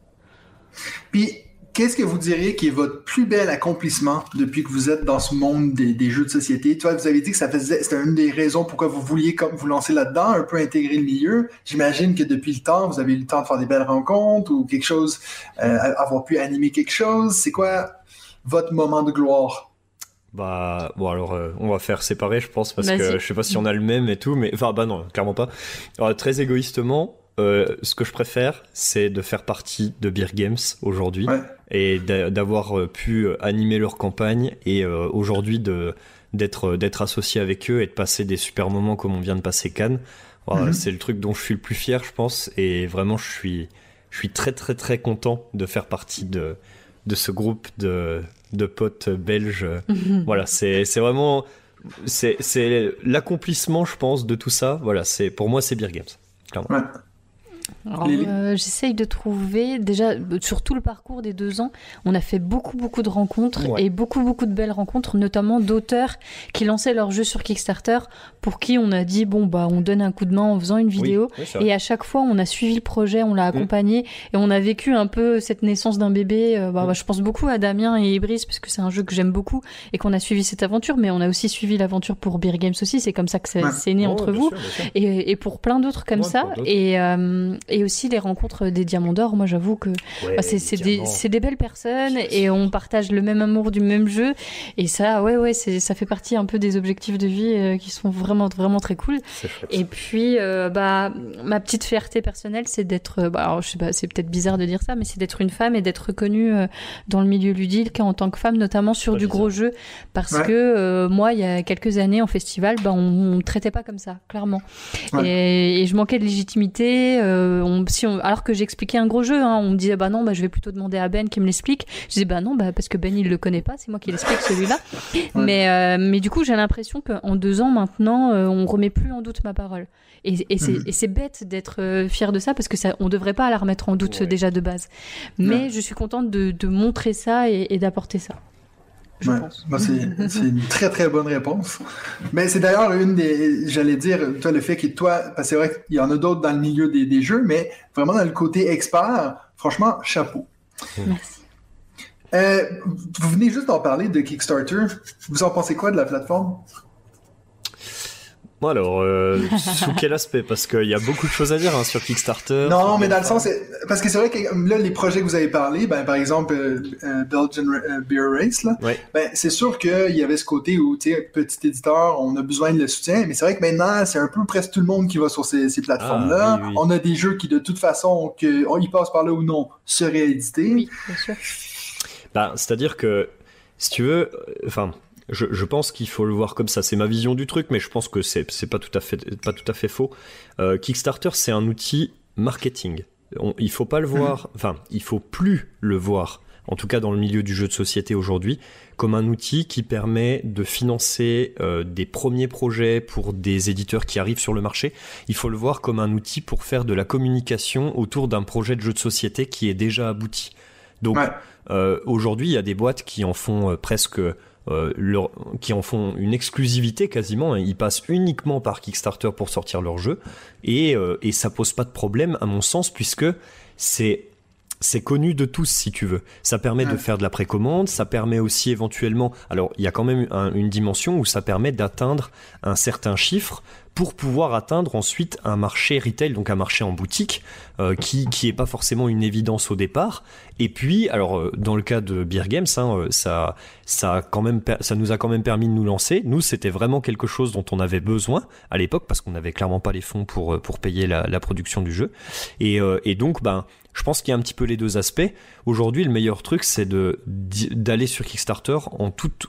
Puis, qu'est-ce que vous diriez qui est votre plus bel accomplissement depuis que vous êtes dans ce monde des, des jeux de société? Toi, vous avez dit que ça faisait, c'était une des raisons pourquoi vous vouliez comme vous lancer là-dedans, un peu intégrer le milieu. J'imagine que depuis le temps, vous avez eu le temps de faire des belles rencontres ou quelque chose, euh, avoir pu animer quelque chose. C'est quoi votre moment de gloire? Bah bon alors euh, on va faire séparer je pense parce que je sais pas si on a le même et tout mais enfin bah non clairement pas. Alors, très égoïstement euh, ce que je préfère c'est de faire partie de Beer Games aujourd'hui Ouais. et d'a- d'avoir euh, pu euh, animer leur campagne et euh, aujourd'hui de d'être euh, d'être associé avec eux et de passer des super moments comme on vient de passer Cannes. Voilà, Mhm. C'est le truc dont je suis le plus fier je pense et vraiment je suis je suis très très très content de faire partie de de ce groupe de de potes belges voilà, c'est c'est vraiment c'est c'est l'accomplissement, je pense, de tout ça. Voilà, c'est pour moi c'est Beer Games. Ouais. Euh, j'essaye de trouver déjà euh, sur tout le parcours des deux ans, on a fait beaucoup beaucoup de rencontres Ouais. et beaucoup beaucoup de belles rencontres, notamment d'auteurs qui lançaient leur jeu sur Kickstarter, pour qui on a dit bon bah on donne un coup de main en faisant une vidéo. Oui, oui. Et à chaque fois, on a suivi le projet, on l'a Mm. accompagné et on a vécu un peu cette naissance d'un bébé. Euh, bah, bah, je pense beaucoup à Damien et Ibris parce que c'est un jeu que j'aime beaucoup et qu'on a suivi cette aventure, mais on a aussi suivi l'aventure pour Beer Games aussi. C'est comme ça que c'est Ouais. c'est né Oh, entre vous sûr, bien sûr. et, et pour plein d'autres comme Ouais, ça. Et, euh, et aussi les rencontres des Diamants d'Or. Moi, j'avoue que Ouais, bah, c'est c'est des, des belles personnes et on partage le même amour du même jeu. Et ça, ouais, ouais, ça fait partie un peu des objectifs de vie euh, qui sont vraiment, vraiment très cool. Et puis, euh, bah, ma petite fierté personnelle, c'est d'être, euh, bah, alors, je sais pas, c'est peut-être bizarre de dire ça, mais c'est d'être une femme et d'être reconnue euh, dans le milieu ludique en tant que femme, notamment sur du bizarre. gros jeu, parce Ouais. que euh, moi, il y a quelques années en festival, bah, on, me traitait pas comme ça, clairement. Ouais. Et, et je manquais de légitimité. euh, on, si on, alors que j'expliquais un gros jeu, hein, on me disait bah non, bah je vais plutôt demander à Ben qui me l'explique. Je disais bah non, bah parce que Ben il le connaît pas, c'est moi qui l'explique celui-là. Mais euh, mais du coup j'ai l'impression qu'en deux ans maintenant, euh, on remet plus en doute ma parole. Et, et c'est Mhm. c'est bête d'être euh, fier de ça parce que ça, on devrait pas la remettre en doute Ouais. déjà de base. Mais Ouais. je suis contente de, de montrer ça et, et d'apporter ça. Je Ouais. pense. Bah, c'est c'est une très très bonne réponse. Mais c'est d'ailleurs une des, j'allais dire, toi le fait que toi, parce que c'est vrai qu'il y en a d'autres dans le milieu des, des jeux, mais vraiment dans le côté expert, franchement, chapeau. Merci. Euh, vous venez juste d'en parler de Kickstarter. Vous en pensez quoi de la plateforme? Bon, alors, euh, sous quel aspect? Parce qu'il y a beaucoup de choses à dire hein, sur Kickstarter. Non, mais dans le sens, c'est- parce que c'est vrai que là, les projets que vous avez parlé, ben, par exemple, euh, euh, Belgian euh, Beer Race, là, Ouais. ben, c'est sûr qu'il y avait ce côté où, tu sais, petit éditeur, on a besoin de le soutien, mais c'est vrai que maintenant, c'est un peu presque tout le monde qui va sur ces, ces plateformes-là. Ah, oui, oui. On a des jeux qui, de toute façon, que, on y passe par là ou non, seraient édités. Oui, bien sûr. Bah, c'est-à-dire que, si tu veux, euh, enfin, je, je pense qu'il faut le voir comme ça. C'est ma vision du truc, mais je pense que c'est pas tout à fait pas tout à fait faux. Euh, Kickstarter, c'est un outil marketing. On, il faut pas le voir, enfin, il faut plus le voir. En tout cas, dans le milieu du jeu de société aujourd'hui, comme un outil qui permet de financer euh, des premiers projets pour des éditeurs qui arrivent sur le marché. Il faut le voir comme un outil pour faire de la communication autour d'un projet de jeu de société qui est déjà abouti. Donc, Ouais. euh, aujourd'hui, il y a des boîtes qui en font presque, euh, leur, qui en font une exclusivité quasiment. hein. Ils passent uniquement par Kickstarter pour sortir leur jeu, et, euh, et ça pose pas de problème à mon sens puisque c'est c'est connu de tous si tu veux. Ça permet de faire de la précommande, ça permet aussi éventuellement. Alors il y a quand même un- une dimension où ça permet d'atteindre un certain chiffre pour pouvoir atteindre ensuite un marché retail, donc un marché en boutique, euh, qui qui est pas forcément une évidence au départ. Et puis, alors euh, dans le cas de Beer Games, hein, euh, ça ça a quand même ça nous a quand même permis de nous lancer. Nous, c'était vraiment quelque chose dont on avait besoin à l'époque parce qu'on n'avait clairement pas les fonds pour euh, pour payer la, la production du jeu. Et, euh, et donc, ben je pense qu'il y a un petit peu les deux aspects. Aujourd'hui, le meilleur truc, c'est d'aller sur Kickstarter en toute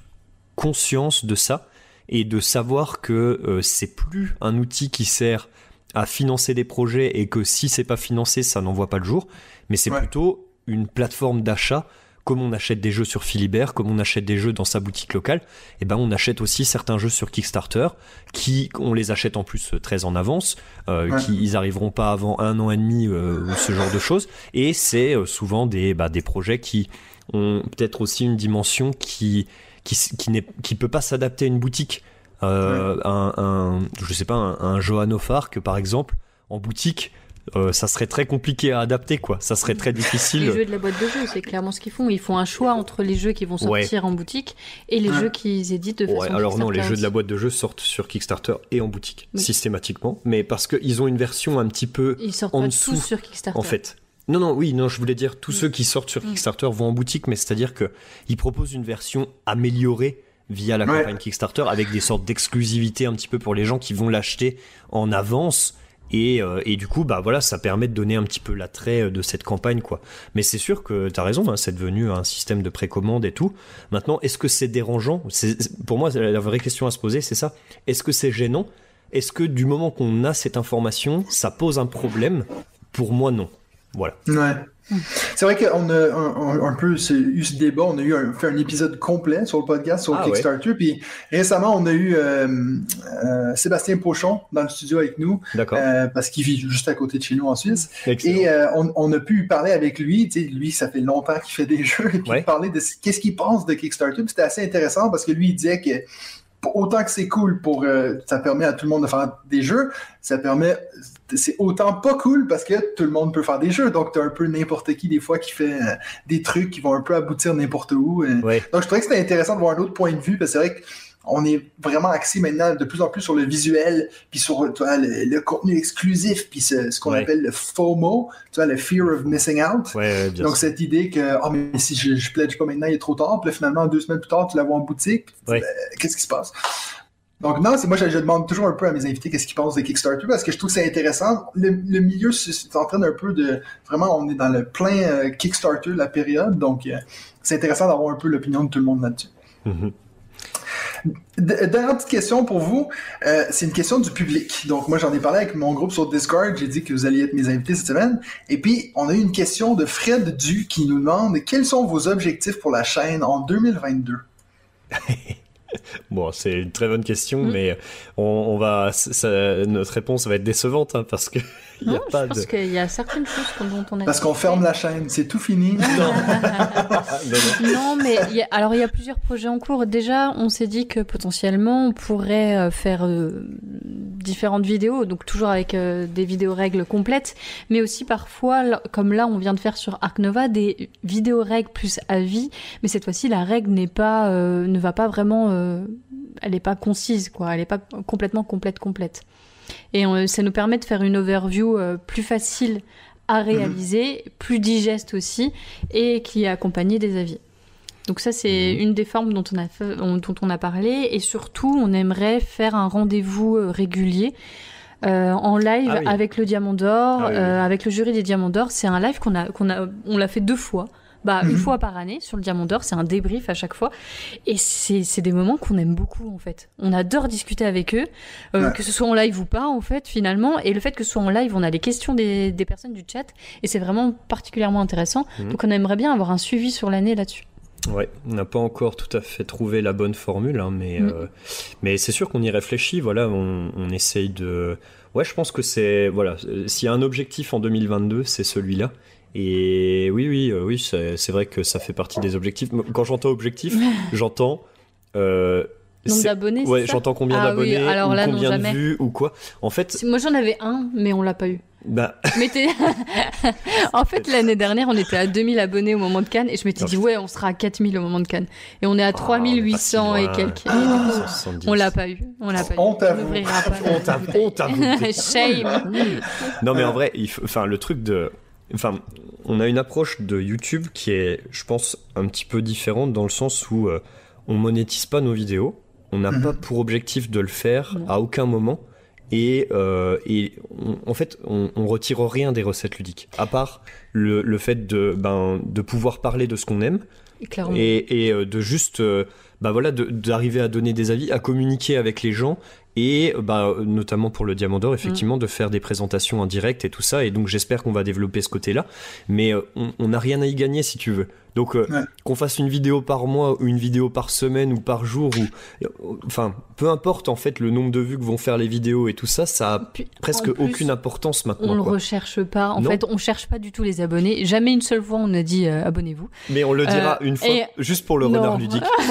conscience de ça et de savoir que euh, c'est plus un outil qui sert à financer des projets et que si c'est pas financé, ça n'en voit pas le jour, mais c'est Ouais. plutôt une plateforme d'achat comme on achète des jeux sur Philibert, comme on achète des jeux dans sa boutique locale, et ben on achète aussi certains jeux sur Kickstarter qui on les achète en plus euh, très en avance, euh, Ouais. qui ils arriveront pas avant un an et demi euh, ou ce genre de choses, et c'est euh, souvent des bah, des projets qui ont peut-être aussi une dimension qui qui qui n'est qui peut pas s'adapter à une boutique. Euh, un, un je sais pas un, un Johan par exemple en boutique. euh, ça serait très compliqué à adapter quoi ça serait très difficile Les jeux de la boîte de jeux, c'est clairement ce qu'ils font. Ils font un choix entre les jeux qui vont Ouais. sortir en boutique et les Ouais. jeux qu'ils éditent de façon Ouais, alors non, les jeux de la boîte de jeux sortent sur Kickstarter et en boutique, Oui. systématiquement, mais parce qu'ils ont une version un petit peu Ils sortent en pas dessous, tous sur Kickstarter. en fait. Non, non, oui, non, je voulais dire tous ceux qui sortent sur Mm. Kickstarter vont en boutique, mais c'est-à-dire que ils proposent une version améliorée via la Ouais. campagne Kickstarter avec des sortes d'exclusivité un petit peu pour les gens qui vont l'acheter en avance. Et, euh, et du coup, bah voilà, ça permet de donner un petit peu l'attrait euh, de cette campagne, quoi. Mais c'est sûr que t'as raison, hein, c'est devenu un système de précommande et tout. Maintenant, est-ce que c'est dérangeant? Pour moi, c'est la vraie question à se poser, c'est ça. Est-ce que c'est gênant? Est-ce que du moment qu'on a cette information, ça pose un problème? Pour moi, non. Voilà. Ouais. C'est vrai qu'on a un, un- un peu eu ce débat, on a eu un, fait un épisode complet sur le podcast sur Ah Kickstarter, puis récemment on a eu euh, euh, Sébastien Pochon dans le studio avec nous, D'accord. euh, parce qu'il vit juste à côté de chez nous en Suisse, Excellent. et euh, on, on a pu parler avec lui, tu sais, lui ça fait longtemps qu'il fait des jeux, et puis Ouais. parler de ce- qu'est-ce qu'il pense de Kickstarter, c'était assez intéressant parce que lui il disait que autant que c'est cool pour euh, ça permet à tout le monde de faire des jeux, ça permet c'est autant pas cool parce que tout le monde peut faire des jeux. Donc, t'as un peu n'importe qui, des fois, qui fait euh, des trucs qui vont un peu aboutir n'importe où. euh. Donc, je trouvais que c'était intéressant de voir un autre point de vue parce que c'est vrai qu'on est vraiment axé maintenant de plus en plus sur le visuel, puis sur tu vois, le, le contenu exclusif, puis ce, ce qu'on Ouais. appelle le FOMO, tu vois, le Fear of Missing Out. Ouais, ouais, bien Donc, sûr. cette idée que, ah, mais si je, je pledge pas maintenant, il est trop tard. Puis là, finalement, deux semaines plus tard, tu la vois en boutique. ben, Qu'est-ce qui se passe? Donc, non, c'est moi, je, je demande toujours un peu à mes invités qu'est-ce qu'ils pensent de Kickstarter parce que je trouve que c'est intéressant. Le, le milieu c'est- en train d'un peu de. Vraiment, on est dans le plein euh, Kickstarter, la période. Donc, euh, c'est intéressant d'avoir un peu l'opinion de tout le monde là-dessus. Mhm. D- Dernière petite question pour vous, Euh, c'est une question du public. Donc moi j'en ai parlé avec mon groupe sur Discord, j'ai dit que vous alliez être mes invités cette semaine. Et puis on a eu une question de Fred Du qui nous demande quels sont vos objectifs pour la chaîne en 2022. Bon, c'est une très bonne question, Mm. mais on, on va, ça- notre réponse va être décevante hein, parce que il y a Non, pas je pense de. qu'il y a certaines choses dont on a Parce qu'on ferme la chaîne, c'est tout fini. Non, mais il y a- alors il y a plusieurs projets en cours. Déjà, on s'est dit que potentiellement on pourrait euh, faire euh, différentes vidéos, donc toujours avec euh, des vidéos règles complètes, mais aussi parfois, comme là on vient de faire sur Arc Nova, des vidéos règles plus avis. Mais cette fois-ci, la règle n'est pas, euh, ne va pas vraiment, euh, elle n'est pas concise, quoi. Elle n'est pas complètement complète complète. Et euh, ça nous permet de faire une overview euh, plus facile à réaliser, plus digeste aussi, et qui est accompagnée des avis. Donc ça, c'est Mhm. une des formes dont on, a fait- dont on a parlé. Et surtout, on aimerait faire un rendez-vous euh, régulier euh, en live Ah oui. avec le Diamant d'Or, Ah oui, oui. euh, avec le jury des Diamants d'Or. C'est un live qu'on a, qu'on a, on l'a fait deux fois. Bah, une Mhm. fois par année sur le Diamant d'Or, c'est un débrief à chaque fois. Et c'est des moments qu'on aime beaucoup, en fait. On adore discuter avec eux, euh, Ouais. que ce soit en live ou pas, en fait, finalement. Et le fait que ce soit en live, on a les questions des, des personnes du chat. Et c'est vraiment particulièrement intéressant. Mhm. Donc on aimerait bien avoir un suivi sur l'année là-dessus. Ouais, on n'a pas encore tout à fait trouvé la bonne formule, hein, mais, Mm. euh, mais c'est sûr qu'on y réfléchit. Voilà, on, on essaye de. Ouais, je pense que c'est voilà, euh, s'il y a un objectif en 2022, c'est celui-là. Et oui, oui, euh, oui, c'est vrai que ça fait partie des objectifs. Quand j'entends objectif, j'entends. Euh, Nombre d'abonnés, Ouais, j'entends combien Ah oui, d'abonnés, alors ou là, non, combien de jamais. vues, ou quoi. En fait, Moi j'en avais un, mais on l'a pas eu. Bah, en fait, l'année dernière, on était à 2000 abonnés au moment de Cannes et je m'étais dit, ouais, on sera à 4000 au moment de Cannes. Et on est à Ah, 3800 on est et quelques. Et du coup, 70. on l'a pas eu. On l'a pas eu. On à vous. Shame. Non, mais en vrai, il enfin, le truc de. Enfin, on a une approche de YouTube qui est, je pense, un petit peu différente dans le sens où euh, on monétise pas nos vidéos. On n'a Mhm. pas pour objectif de le faire Non. à aucun moment. Et, euh, et on- en fait, on, on retire rien des recettes ludiques, à part le, le fait de, ben, de pouvoir parler de ce qu'on aime Clairement. et, et, euh, de juste bah voilà d'arriver à donner des avis à communiquer avec les gens et bah notamment pour le diamant d'or effectivement de faire des présentations en direct et tout ça. Et donc j'espère qu'on va développer ce côté là mais euh, on on n'a rien à y gagner si tu veux donc euh, Ouais. qu'on fasse une vidéo par mois ou une vidéo par semaine ou par jour ou euh, enfin peu importe en fait le nombre de vues que vont faire les vidéos et tout ça ça a Puis, presque plus, aucune importance On maintenant le quoi. recherche pas. En Non. fait, on cherche pas du tout les abonnés. Jamais une seule fois on a dit euh, abonnez-vous. mais on le dira Euh, une fois et- juste pour le Non. renard ludique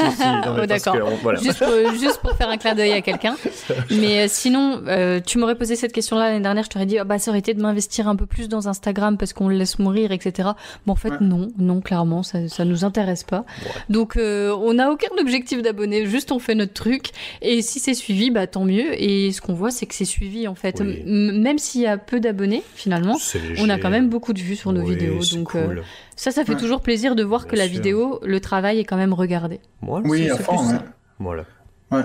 Oh, d'accord. on- voilà. Juste, pour, juste pour faire un clin d'œil à quelqu'un. Mais euh, sinon, euh, tu m'aurais posé cette question-là l'année dernière, je t'aurais dit, ah bah ça aurait été de m'investir un peu plus dans Instagram parce qu'on le laisse mourir, etc. Bon, en fait, Ouais. non, non, clairement, ça, ça nous intéresse pas. Donc, euh, on n'a aucun objectif d'abonnés, juste on fait notre truc. Et si c'est suivi, bah tant mieux. Et ce qu'on voit, c'est que c'est suivi en fait. Oui. Même s'il y a peu d'abonnés, finalement. On a quand même beaucoup de vues sur nos Oui, vidéos, donc euh, ça, ça fait Ouais. toujours plaisir de voir que la sûr. vidéo, le travail est quand même regardé. Voilà. Oui, c'est- à fond. plus ça. Voilà. Ouais.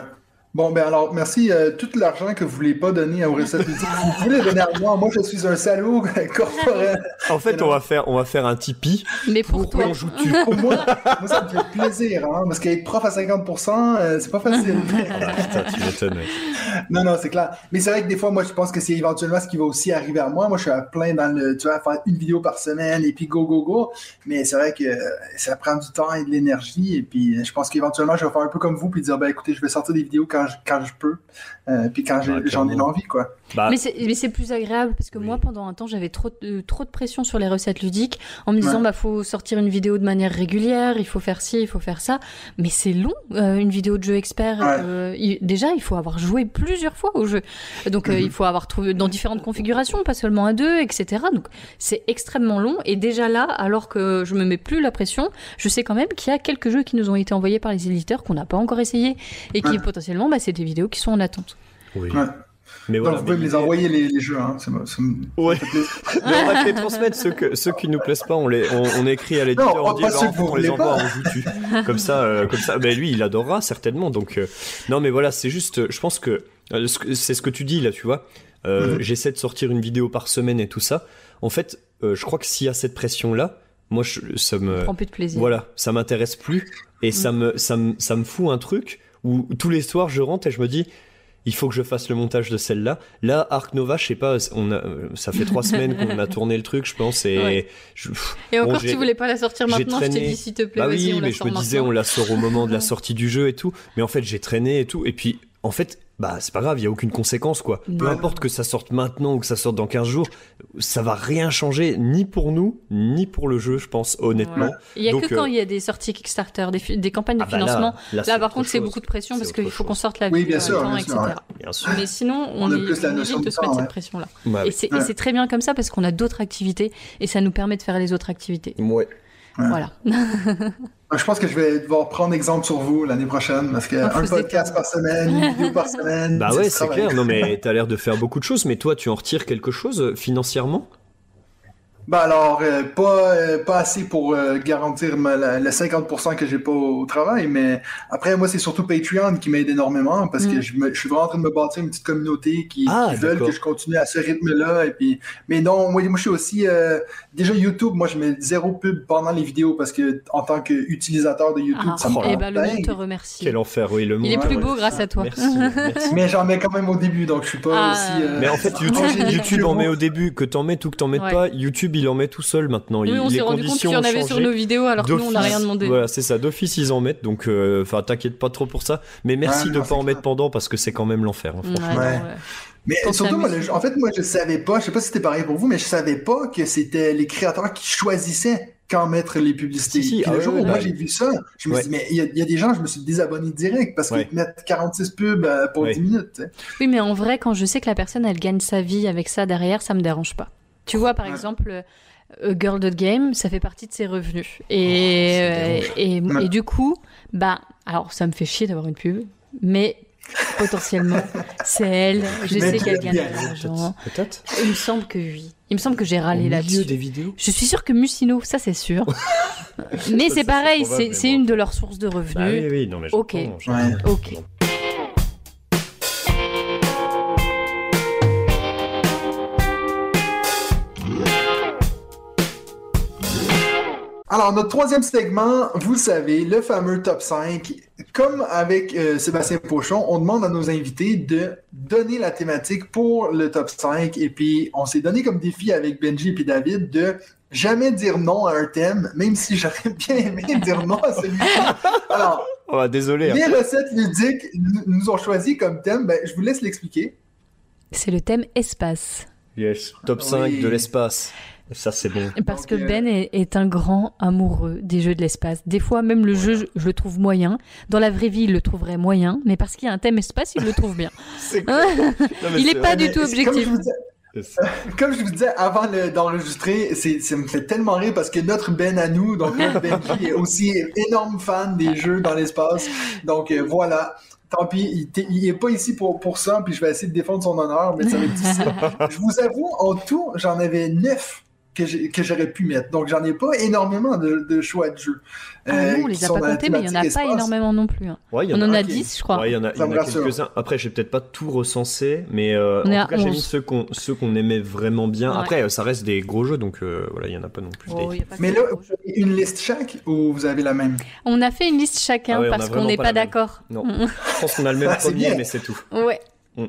Bon, ben alors, merci. euh, tout l'argent que vous voulez pas donner recettes ludiques, vous pouvez le donner à moi. Moi, je suis un salaud corporel. En fait, on va faire, on va faire un Tipeee. Mais pour Pourquoi toi, on joue-tu Pour moi, moi, ça me fait plaisir, hein, parce qu'être prof à 50%, euh, c'est pas facile. Ah, putain, tu m'étonnes. non, non, c'est clair. Mais c'est vrai que des fois, moi, je pense que c'est éventuellement ce qui va aussi arriver à moi. Moi, je suis à plein dans le, tu vois, faire une vidéo par semaine et puis go, go, go. Mais c'est vrai que euh, ça prend du temps et de l'énergie. Et puis, euh, je pense qu'éventuellement, je vais faire un peu comme vous puis dire, ben, écoutez, je vais sortir des vidéos quand quand je peux, euh, puis quand j'en ai l'envie, quoi. Bah, Mais c'est mais c'est plus agréable parce que Oui. moi pendant un temps j'avais trop de, trop de pression sur les recettes ludiques en me disant Ouais. bah faut sortir une vidéo de manière régulière, il faut faire ci, il faut faire ça, mais c'est long euh, une vidéo de jeu expert. Ouais. euh, il- déjà il faut avoir joué plusieurs fois au jeu, donc euh, Mhm. il faut avoir trouvé dans différentes configurations, pas seulement à deux, etc. Donc c'est extrêmement long et déjà là alors que je me mets plus la pression, je sais quand même qu'il y a quelques jeux qui nous ont été envoyés par les éditeurs qu'on n'a pas encore essayé et qui Ouais. potentiellement bah, c'est des vidéos qui sont en attente. oui. Mais voilà. Donc, vous pouvez mais me les envoyer, les, les jeux, hein. Ça me- ça Ouais. Mais on va te les transmettre ceux que ceux qui nous plaisent pas, on les on, on écrit à l'éditeur, Non, on dit pas bah, ceux en que fait, vous on les voulez envoie pas. en joutu. Comme ça, euh, comme ça. Mais lui, il adorera certainement. Donc euh, non, mais voilà, c'est juste. Je pense que euh, ce que- c'est ce que tu dis là, tu vois. Euh, Mhm. J'essaie de sortir une vidéo par semaine et tout ça. En fait, euh, je crois que s'il y a cette pression là, moi, je, ça me Prends plus de plaisir. Voilà, ça m'intéresse plus et ça me ça me ça me fout un truc où tous les soirs je rentre et je me dis il faut que je fasse le montage de celle-là. Là, Arc Nova, je sais pas, on a, ça fait trois semaines qu'on a tourné le truc, je pense, et Ouais. je, pff, Et encore, tu voulais pas la sortir maintenant, je t'ai traîné. dit s'il te plaît, bah oui, on la mais je sort me disais on la sort au moment de la sortie du jeu et tout, mais en fait j'ai traîné et tout, et puis en fait bah c'est pas grave, il y a aucune conséquence quoi. Peu Ouais. importe que ça sorte maintenant ou que ça sorte dans 15 jours, ça va rien changer ni pour nous ni pour le jeu, je pense honnêtement. Ouais. Il y a Donc, que quand euh, il y a des sorties Kickstarter, des, campagnes de Ah bah là- financement. là, Là, par contre, c'est beaucoup de pression parce qu'il faut qu'on sorte la Oui, vidéo bien en sûr, temps, bien etc. sûr, ouais. Bien sûr. Mais sinon, on, On est obligé de de se mettre cette ouais. pression-là. Bah Et oui. c'est Ouais. très bien comme ça parce qu'on a d'autres activités et ça nous permet de faire les autres activités. Ouais. Ouais. Voilà. Je pense que je vais devoir prendre exemple sur vous l'année prochaine parce qu'un podcast par semaine, une vidéo par semaine. Bah ouais, c'est clair. Non mais t'as l'air de faire beaucoup de choses, mais toi tu en retires quelque chose euh, financièrement? Bah alors, euh, pas, euh, pas assez pour euh, garantir ma, la, le 50% que j'ai pas au, au travail, mais après, moi, c'est surtout Patreon qui m'aide énormément parce que Mm. je, me- je suis vraiment en train de me bâtir une petite communauté qui, Ah, qui veulent que je continue à ce rythme-là. Et puis, mais non, moi, moi je suis aussi euh, déjà YouTube. Moi, je mets zéro pub pendant les vidéos parce que en tant qu'utilisateur de YouTube, Ah, ça me rend et ben le monde te remercie. Quel enfer, oui, le monde. Il est plus beau grâce ça. à toi. Merci, merci. Mais j'en mets quand même au début, donc je suis pas Ah. aussi. euh, Mais en fait, YouTube, YouTube en met au début, que t'en mettes ou que t'en mettes Ouais. pas, YouTube il en met tout seul maintenant. Oui, Il- on s'est rendu compte qu'il y en avait sur nos vidéos alors que nous on n'a rien demandé. Voilà, c'est ça. D'office, ils en mettent. Donc, euh, enfin, t'inquiète pas trop pour ça. Mais merci Ouais, de non, pas en mettre pendant parce que c'est quand même l'enfer. hein, Ouais, franchement. Ouais. non, ouais. Mais Quand surtout, moi, en fait, moi, je savais pas, je sais pas si c'était pareil pour vous, mais je savais pas que c'était les créateurs qui choisissaient quand mettre les publicités. Si, si, Puis le ah jour ouais, où moi bah, j'ai vu ça, je me ouais. suis dit, mais il y, a- il y a des gens, je me suis désabonné direct parce qu'ils Ouais. mettent 46 pubs euh, pour Ouais. 10 minutes. Oui, mais en vrai, quand je sais que la personne, elle gagne sa vie avec ça derrière, ça me dérange pas. Tu vois, par Ouais. exemple, euh, A Girl Dot Game, ça fait partie de ses revenus. Oh, Et, euh, et, Ouais. et du coup, bah, alors ça me fait chier d'avoir une pub, mais potentiellement, c'est elle. Je Mais sais qu'elle gagne de l'argent. Peut-être. Il me semble que oui. Il me semble que j'ai râlé là-dessus. des vidéos. Je suis sûre que Musino, ça c'est sûr. mais c'est pareil, c'est une de leurs sources de revenus. Bah oui, oui, non mais Ok. j'entends, j'entends. Ouais. Ok. Alors, notre troisième segment, vous le savez, le fameux top 5. Comme avec euh, Sébastien Pochon, on demande à nos invités de donner la thématique pour le top 5. Et puis, on s'est donné comme défi avec Benji et puis David de jamais dire non à un thème, même si j'aurais bien aimé dire non à celui-là. Alors, Oh, désolé. hein. les recettes ludiques nous- ont choisi comme thème. Ben, je vous laisse l'expliquer. C'est le thème espace. Yes. Top Oui. 5 de l'espace. Ça, c'est bon. Parce que euh, Ben est, est un grand amoureux des jeux de l'espace. Des fois, même le jeu, je, je le trouve moyen. Dans la vraie vie, il le trouverait moyen, mais parce qu'il y a un thème espace, il le trouve bien. C'est il est pas du tout Mais objectif. Comme je vous disais avant le- d'enregistrer, c'est, ça me fait tellement rire parce que notre Ben à nous, donc notre Benji, est aussi énorme fan des jeux dans l'espace. Donc euh, voilà. Tant pis, il, t'est- il est pas ici pour, pour ça, puis je vais essayer de défendre son honneur, mais ça va être difficile. je vous avoue, en tout, j'en avais neuf que, j'aurais pu mettre. Donc j'en ai pas énormément de, de choix de jeux. Ah euh, non, on qui les a pas comptés, mais il y en a pas énormément non plus. hein. Ouais, On en a. a ok. 10, je crois. Ouais, il y en a, quelques-uns. Après, j'ai peut-être pas tout recensé, mais euh, en tout cas, j'ai 11. mis ceux qu'on aimait vraiment bien. Ouais. Après, euh, ça reste des gros jeux, donc euh, voilà, il y en a pas non plus. Oh, des- pas Mais là, vous avez une liste chaque ou vous avez la même? On a fait une liste chacun Ah ouais, on a parce qu'on n'est pas pas, d'accord. Non. Je pense qu'on a le même Ah, premier, mais c'est tout. Ouais.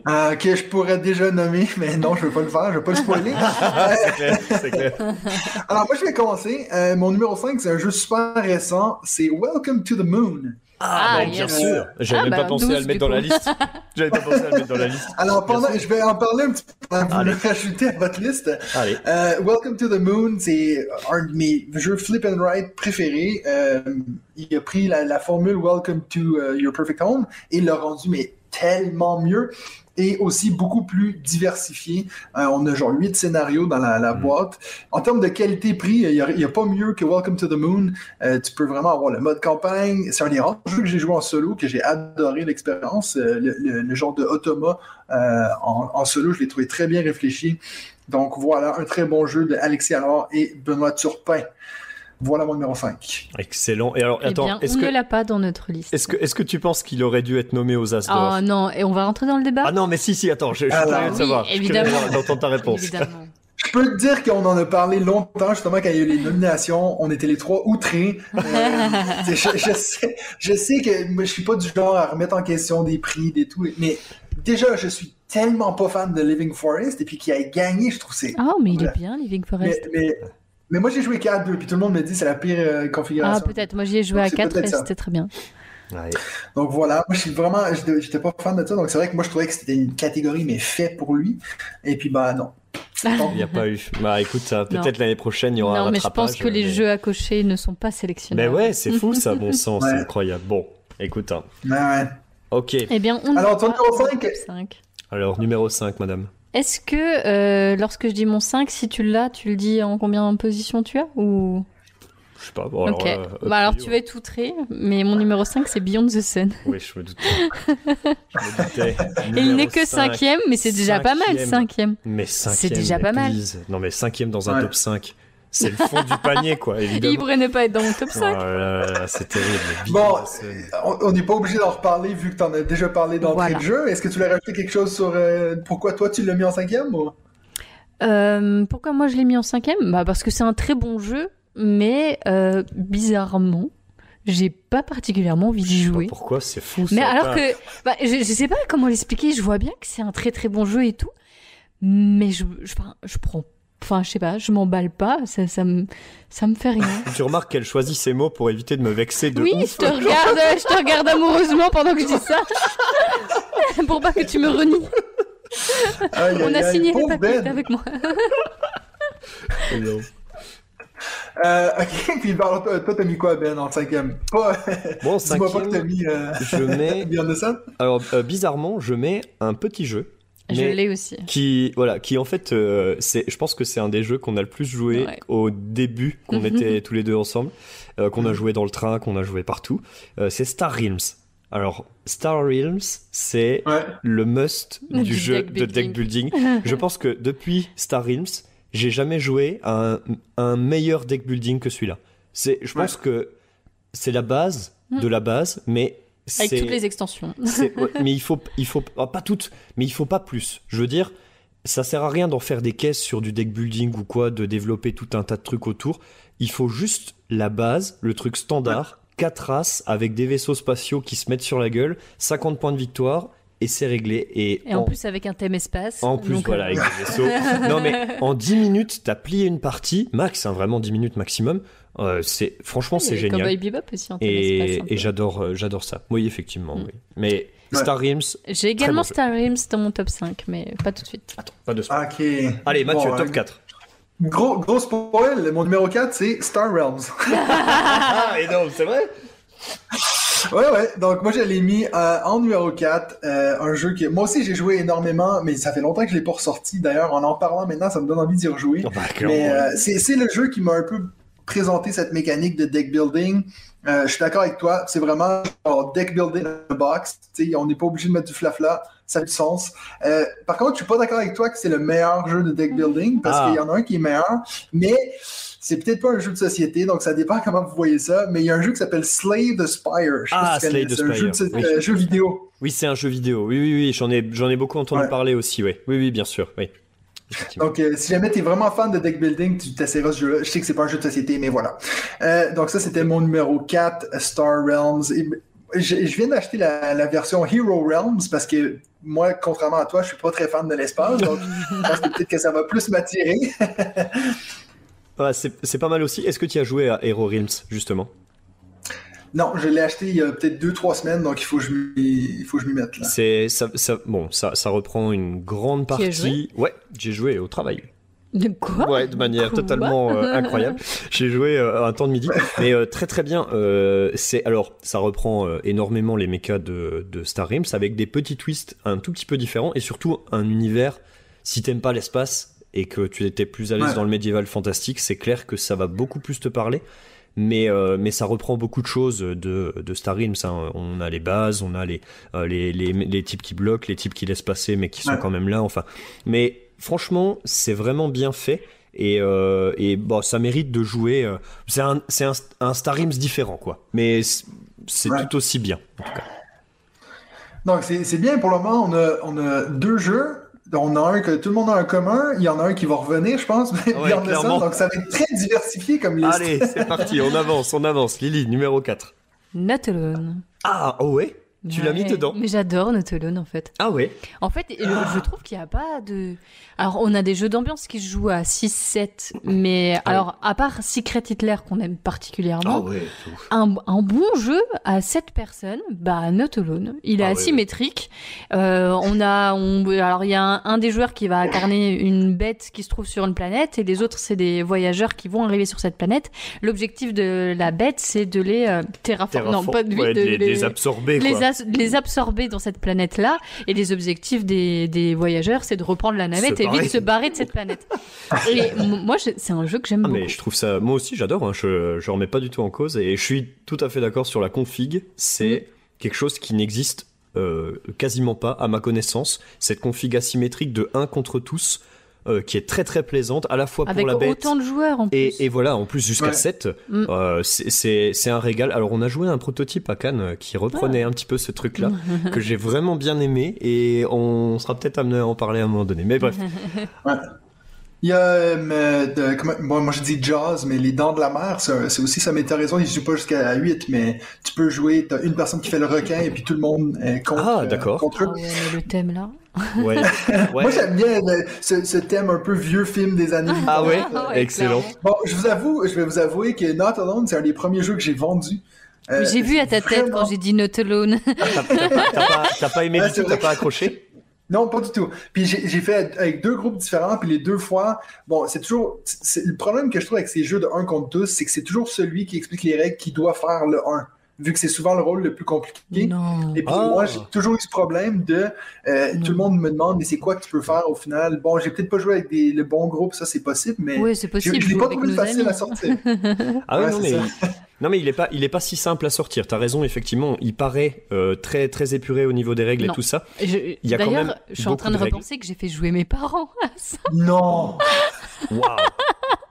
Ah, ok, je pourrais déjà nommer, mais non, je veux pas le faire, je veux pas le spoiler. c'est clair, c'est clair. Alors, moi, je vais commencer. Euh, mon numéro 5, c'est un jeu super récent. C'est Welcome to the Moon. Ah, bah, yes. bien sûr. J'avais Ah, même bah, pas pensé à 12, le mettre dans la liste. J'avais pas pensé à le mettre dans la liste. Alors, pendant, je vais en parler un petit peu avant que vous Allez. le rajoutez à votre liste. Allez. Euh, Welcome to the Moon, c'est un de mes jeux flip and write préférés. Euh, il a pris la, la formule Welcome to uh, Your Perfect Home et l'a rendu mais tellement mieux et aussi beaucoup plus diversifié. Euh, on a genre huit scénarios dans la, la Mm. boîte. En termes de qualité-prix, il n'y a, pas mieux que Welcome to the Moon. Euh, tu peux vraiment avoir le mode campagne. C'est un des rares jeux que j'ai joué en solo, que j'ai adoré l'expérience. Euh, le, le- le genre de automa en, en solo, je l'ai trouvé très bien réfléchi. Donc voilà, un très bon jeu de Alexis Allard et Benoît Turpin. Voilà mon numéro 5. Excellent. Et alors, Eh attends, bien, est-ce on que, ne l'a pas dans notre liste. est-ce que, est-ce que tu penses qu'il aurait dû être nommé aux As Oh non, et on va rentrer dans le débat? Ah non, mais si, si, attends, je, je curieux de oui, savoir. Je évidemment. d'entendre ta réponse. Évidemment. Je peux te dire qu'on en a parlé longtemps, justement, quand il y a eu les nominations. On était les trois outrés. Euh, je, je sais, je sais que moi, je suis pas du genre à remettre en question des prix, des tout, mais déjà, je suis tellement pas fan de Living Forest, et puis qu'il a gagné, je trouve que c'est... Oh, mais il est bien, Living Forest. mais, mais moi, j'ai joué 4-2, puis tout le monde me dit c'est la pire euh, Ah, configuration. peut-être. Moi, j'y ai joué à C'est 4 peut-être et ça. c'était très bien. Ouais. Donc voilà, moi je suis vraiment, j'étais pas fan de ça, donc c'est vrai que moi je trouvais que c'était une catégorie mais fait pour lui. Et puis bah non. Donc, Il n'y a pas eu. Bah écoute, peut-être l'année prochaine, il y aura un Non, mais je pense que les mais- jeux à cocher ne sont pas sélectionnés. Mais ouais, c'est fou ça, bon sang, c'est incroyable. Bon, écoute. hein. ouais, ouais. Ok. Eh bien, on Alors, ton va numéro au cinq top 5. Alors, numéro 5, madame. Est-ce que euh, lorsque je dis mon 5, si tu l'as, tu le dis en combien de position tu as ou... Je sais pas. Bon, alors, Ok. euh, bah alors tu vas être outré, mais mon numéro 5 c'est Beyond the Sun. Oui, je me doutais. je me doutais. Il n'est que cinq. cinquième, mais c'est déjà pas mal Cinquième. Mais cinquième. C'est déjà pas mal. Non, mais cinquième dans un Ouais. top 5. C'est le fond du panier, quoi, évidemment. Il pourrait ne pas être dans mon top Oh 5. là là, c'est terrible. Bon. On n'est pas obligé d'en reparler vu que tu en as déjà parlé d'entrée Voilà. de jeu. Est-ce que tu voulais rajouter quelque chose sur euh, pourquoi toi tu l'as mis en cinquième ou... Euh, pourquoi moi je l'ai mis en cinquième? Bah Parce que c'est un très bon jeu, mais euh, bizarrement, j'ai pas particulièrement envie d'y Je sais pas jouer. Pourquoi c'est fou ça Mais alors que, bah, je, je sais pas comment l'expliquer, je vois bien que c'est un très très bon jeu et tout, mais je, je, je prends, enfin, je sais pas, je m'emballe pas, ça, ça me, ça me fait rien. Tu remarques qu'elle choisit ses mots pour éviter de me vexer de oui, ouf. je te regarde, je te regarde amoureusement pendant que je dis ça, pour pas que tu me renies. Aïe, On aïe, a aïe, signé les papiers Ben. avec moi. Non. Euh, ok, puis alors, toi, toi, t'as mis quoi, Ben, en cinquième? Pas. Bon, Dis-moi pas que t'as cinquième, mis. Euh... je mets. Beyond the Sun Alors, euh, bizarrement, je mets un petit jeu. Je l'ai aussi. Qui, voilà, qui en fait, euh, c'est, je pense que c'est un des jeux qu'on a le plus joué Ouais. au début, qu'on était tous les deux ensemble, euh, qu'on a joué dans le train, qu'on a joué partout. Euh, c'est Star Realms. Alors, Star Realms, c'est Ouais. le must du, Du jeu deck de deck building. je pense que depuis Star Realms, j'ai jamais joué à un, un meilleur deck building que celui-là. C'est, je pense que c'est la base de la base, mais Avec toutes les extensions. ouais, mais il faut, il faut ah, pas toutes, mais il faut pas plus. Je veux dire, ça sert à rien d'en faire des caisses sur du deck building ou quoi, de développer tout un tas de trucs autour. Il faut juste la base, le truc standard, quatre races avec des vaisseaux spatiaux qui se mettent sur la gueule, 50 points de victoire et c'est réglé. Et, Et en plus avec un thème espace. en plus, donc, voilà, euh, avec des vaisseaux. non, mais en 10 minutes, t'as plié une partie, max, hein, vraiment 10 minutes maximum. Euh, c'est, franchement, c'est génial. Cowboy Bebop aussi en Et, et j'adore, euh, j'adore ça. Oui, effectivement, Mm. oui. Mais Ouais. Star Realms, J'ai également bon. Star Realms dans mon top 5, mais pas tout de suite. attends, pas de spoil. Ok. Allez, Mathieu, Bon, top euh, 4. Gros, gros spoil, mon numéro 4, c'est Star Realms. Ah, et non, c'est vrai Ouais, ouais. Donc, moi, je l'ai mis euh, en numéro 4. euh, un jeu que moi aussi, j'ai joué énormément, mais ça fait longtemps que je l'ai pas ressorti. D'ailleurs, en en parlant maintenant, ça me donne envie d'y rejouer. Oh, bah, Mais euh, c'est c'est le jeu qui m'a un peu présenté cette mécanique de deck building. Euh, je suis d'accord avec toi. C'est vraiment genre, deck building box. On n'est pas obligé de mettre du flafla. Ça a du sens. Euh, par contre, je suis pas d'accord avec toi que c'est le meilleur jeu de deck building parce Ah. qu'il y en a un qui est meilleur. Mais c'est peut-être pas un jeu de société, donc ça dépend comment vous voyez ça. Mais il y a un jeu qui s'appelle Slay the Spire. Je Ah, Slay the c'est un jeu, de, Spire, oui. euh, jeu vidéo. Oui, c'est un jeu vidéo. Oui, oui, oui, j'en ai, j'en ai beaucoup entendu Ouais. parler aussi, oui. Oui, oui, bien sûr, oui. Donc, euh, si jamais tu es vraiment fan de deck building, tu t'essaieras ce jeu-là. Je sais que c'est pas un jeu de société, mais voilà. Euh, donc, ça, c'était mon numéro 4, Star Realms. Et, je, je viens d'acheter la, la version Hero Realms parce que moi, contrairement à toi, je suis pas très fan de l'espace. Donc, je pense que peut-être que ça va plus m'attirer. Ouais, c'est, c'est pas mal aussi. Est-ce que tu as joué à Hero Realms, justement? Non, je l'ai acheté il y a peut-être 2-3 semaines, donc il faut que je m'y, il faut que je m'y mette là. C'est, ça, ça, bon, ça, ça reprend une grande partie. joué? Ouais, j'ai joué au travail. De quoi? Ouais, de manière Quoi? totalement euh, incroyable. J'ai joué euh, un temps de midi, mais euh, très très bien. Euh, c'est alors ça reprend euh, énormément les mechas de, de Star Realms avec des petits twists un tout petit peu différents et surtout un univers. Si t'aimes pas l'espace et que tu étais plus à l'aise Ouais. dans le médiéval fantastique, c'est clair que ça va beaucoup plus te parler. Mais, euh, mais ça reprend beaucoup de choses de, de Star Realms. hein. On a les bases, on a les, euh, les, les, les types qui bloquent, les types qui laissent passer mais qui sont Ouais. quand même là. Enfin, mais franchement, c'est vraiment bien fait. Et, euh, et bon, ça mérite de jouer. c'est un, c'est un, un Star Realms différent, quoi. Mais c'est Ouais. tout aussi bien. Donc, c'est c'est bien pour le moment. On a, on a deux jeux. On a un que tout le monde a en commun. Il y en a un qui va revenir, je pense. The Sun. clairement. donc, ça va être très diversifié comme liste. Allez, c'est parti, on avance, on avance. Lily, numéro 4. Not Alone. Ah, oh ouais Tu l'as mis Ouais, dedans Mais j'adore Not Alone en fait. Ah ouais En fait, je trouve qu'il n'y a pas de. Alors, on a des jeux d'ambiance qui se jouent à 6-7, mais alors, à part Secret Hitler qu'on aime particulièrement, Ah ouais. un, un bon jeu à 7 personnes, bah, Not Alone. Il est Ah asymétrique. Euh, on a, on, alors, il y a un, un des joueurs qui va incarner une bête qui se trouve sur une planète et les autres, c'est des voyageurs qui vont arriver sur cette planète. L'objectif de la bête, c'est de les euh, terraformer. Non, pas de, ouais, de de les, absorber, les, quoi. as- les absorber dans cette planète-là. Et les objectifs des, des voyageurs, c'est de reprendre la navette et vite barrer. se barrer de cette planète. et moi, c'est un jeu que j'aime Ah, beaucoup. mais je trouve ça, moi aussi j'adore, hein, je, je remets pas du tout en cause et je suis tout à fait d'accord sur la config. C'est Mm. quelque chose qui n'existe euh, quasiment pas à ma connaissance. Cette config asymétrique de 1 contre tous euh, qui est très très plaisante à la fois Avec pour la bête. autant de joueurs en plus. Et, et voilà, en plus jusqu'à Ouais. 7, Mm. euh, c'est- un régal. Alors on a joué un prototype à Cannes euh, qui reprenait un petit peu ce truc-là, que j'ai vraiment bien aimé, et on sera peut-être amené à en parler à un moment donné. Mais bref, Il y a, euh, de- comment- bon, moi je dis Jaws, mais les dents de la mer, c'est aussi ça, mais t'as raison, ils jouent pas jusqu'à 8, mais tu peux jouer, t'as une personne qui fait le requin et puis tout le monde est contre, Ah, euh, contre Ah eux. mais le thème là. Ouais. Moi j'aime bien le- ce, ce thème un peu vieux film des années. Ah ouais, Ah excellent. Bon, je vous avoue, je vais vous avouer que Not Alone, c'est un des premiers jeux que j'ai vendus. Euh, J'ai vu à ta tête quand j'ai dit Not Alone. T'as t'as pas, aimé Ah, du tout, t'as pas accroché? Non, pas du tout. Puis j'ai fait avec deux groupes différents, puis les deux fois, bon, c'est toujours. Le problème que je trouve avec ces jeux de 1 contre tous, c'est que c'est toujours celui qui explique les règles qui doit faire le 1, vu que c'est souvent le rôle le plus compliqué. Non. Et puis Ah. moi, j'ai toujours eu ce problème de euh, tout le monde me demande mais c'est quoi que tu peux faire au final? Bon, j'ai peut-être pas joué avec des, le bon groupe, ça c'est possible, mais Oui, c'est je, possible. je l'ai joue pas trouvé facile amis. à sortir. Ah ouais, Ouais, non, mais, non, mais il est pas, il est pas si simple à sortir. T'as raison, effectivement. Il paraît euh, très, très épuré au niveau des règles Non. et tout ça. Je- Il y a quand même D'ailleurs, je suis en train de, de règles. repenser que j'ai fait jouer mes parents à ça. non. Waouh.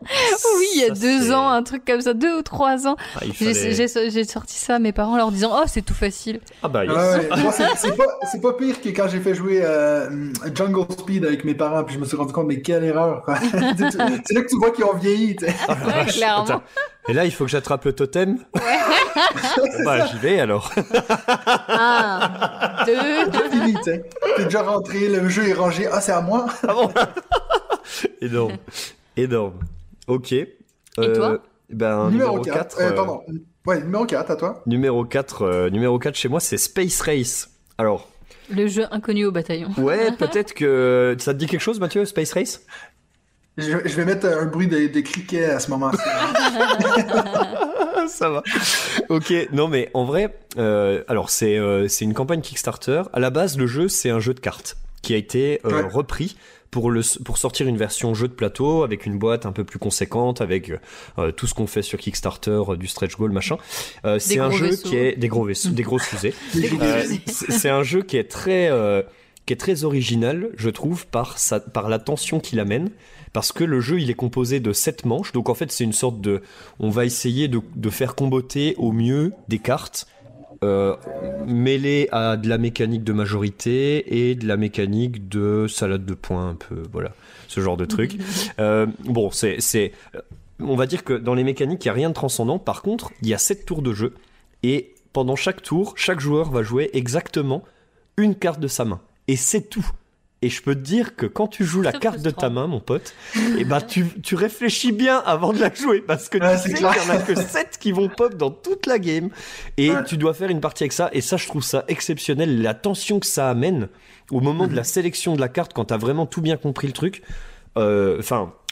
Oui, il y a Ça, deux ans, un truc comme ça, deux ou trois ans. Ah, J'ai fallait- j'ai- j'ai sorti ça à mes parents en leur disant Oh, c'est tout facile. Ah bah, yes. Ouais, ouais. Moi, c'est pas, c'est pas pire que quand j'ai fait jouer euh, Jungle Speed avec mes parents, puis je me suis rendu compte, mais quelle erreur, c'est là que tu vois qu'ils ont vieilli. Ouais, clairement. Attends. Et là, il faut que j'attrape le totem? Bon, bah, j'y vais alors. Un, deux. Fini, sais. T'es déjà rentré, le jeu est rangé. Ah, c'est à moi? Ah bon? Énorme. Énorme. Ok. Et toi ben, numéro numéro 4. 4. Euh, euh, pardon. Ouais, numéro 4, à toi. Numéro 4, euh, numéro 4 chez moi, c'est Space Race. Alors, Le jeu inconnu au bataillon. ouais, peut-être que ça te dit quelque chose, Mathieu, Space Race? Je, je vais mettre un bruit de, de criquet à ce moment-ci. Ça va. Ok, non mais en vrai, euh, alors c'est euh, c'est une campagne Kickstarter. À la base, le jeu c'est un jeu de cartes qui a été euh, Ouais. repris pour le pour sortir une version jeu de plateau avec une boîte un peu plus conséquente avec euh, tout ce qu'on fait sur Kickstarter, euh, du stretch goal machin. Euh, c'est un jeu vaisseaux. qui est des gros vaisseaux, des grosses fusées. Euh, c'est un jeu qui est très euh, qui est très original, je trouve, par sa par la tension qu'il amène. Parce que le jeu, il est composé de 7 manches. Donc en fait, c'est une sorte de. On va essayer de, de faire comboter au mieux des cartes. Euh, mêlées à de la mécanique de majorité et de la mécanique de salade de points un peu voilà ce genre de truc. Euh, bon c'est c'est on va dire que dans les mécaniques il y a rien de transcendant. Par contre il y a 7 tours de jeu et pendant chaque tour chaque joueur va jouer exactement une carte de sa main. Et c'est tout et je peux te dire que quand tu joues la carte de ta main, mon pote, et ben tu, tu réfléchis bien avant de la jouer parce que Ouais, tu sais qu'il clair. y en a que 7 qui vont pop dans toute la game et Ouais. tu dois faire une partie avec ça et ça je trouve ça exceptionnel la tension que ça amène au moment de la sélection de la carte quand t'as vraiment tout bien compris le truc. Euh,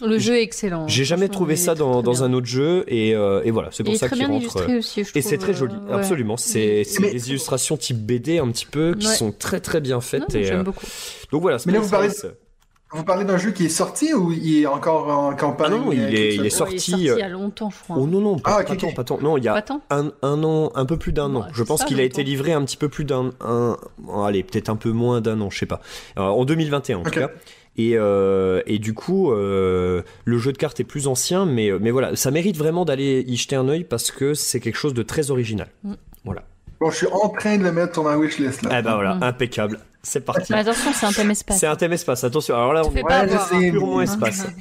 Le jeu est excellent. j'ai jamais trouvé ça dans, un autre jeu et, euh, et voilà c'est pour ça qu'il rentre. aussi, je Et c'est très joli, euh, ouais. absolument. C'est Mais- des illustrations type BD un petit peu qui Ouais. sont très très bien Non, faites. et, J'aime euh, beaucoup. donc voilà, Mais là, vous parlez- Vous parlez d'un jeu qui est sorti ou il est encore en campagne? Ah non, il euh, est- il est Kickstarter? sorti, il est sorti euh, il y a longtemps, je crois. Oh non, non, pas, Ah, pas tant, pas tant. Non, il y a un, un an, un peu plus d'un an. Je pense qu'il a été livré un petit peu plus d'un, un, allez, peut-être un peu moins d'un an, je sais pas. Euh, en 2021 en tout cas. Et, euh, et du coup, euh, le jeu de cartes est plus ancien, mais, mais voilà, ça mérite vraiment d'aller y jeter un œil parce que c'est quelque chose de très original. Bon, je suis en train de le mettre sur ma wishlist, là. Eh ben voilà, Mhm. impeccable. C'est parti. Mais attention, c'est un thème espace. C'est un thème espace, attention. Alors là, Tu on fais est pas Ouais, hein. purement espace.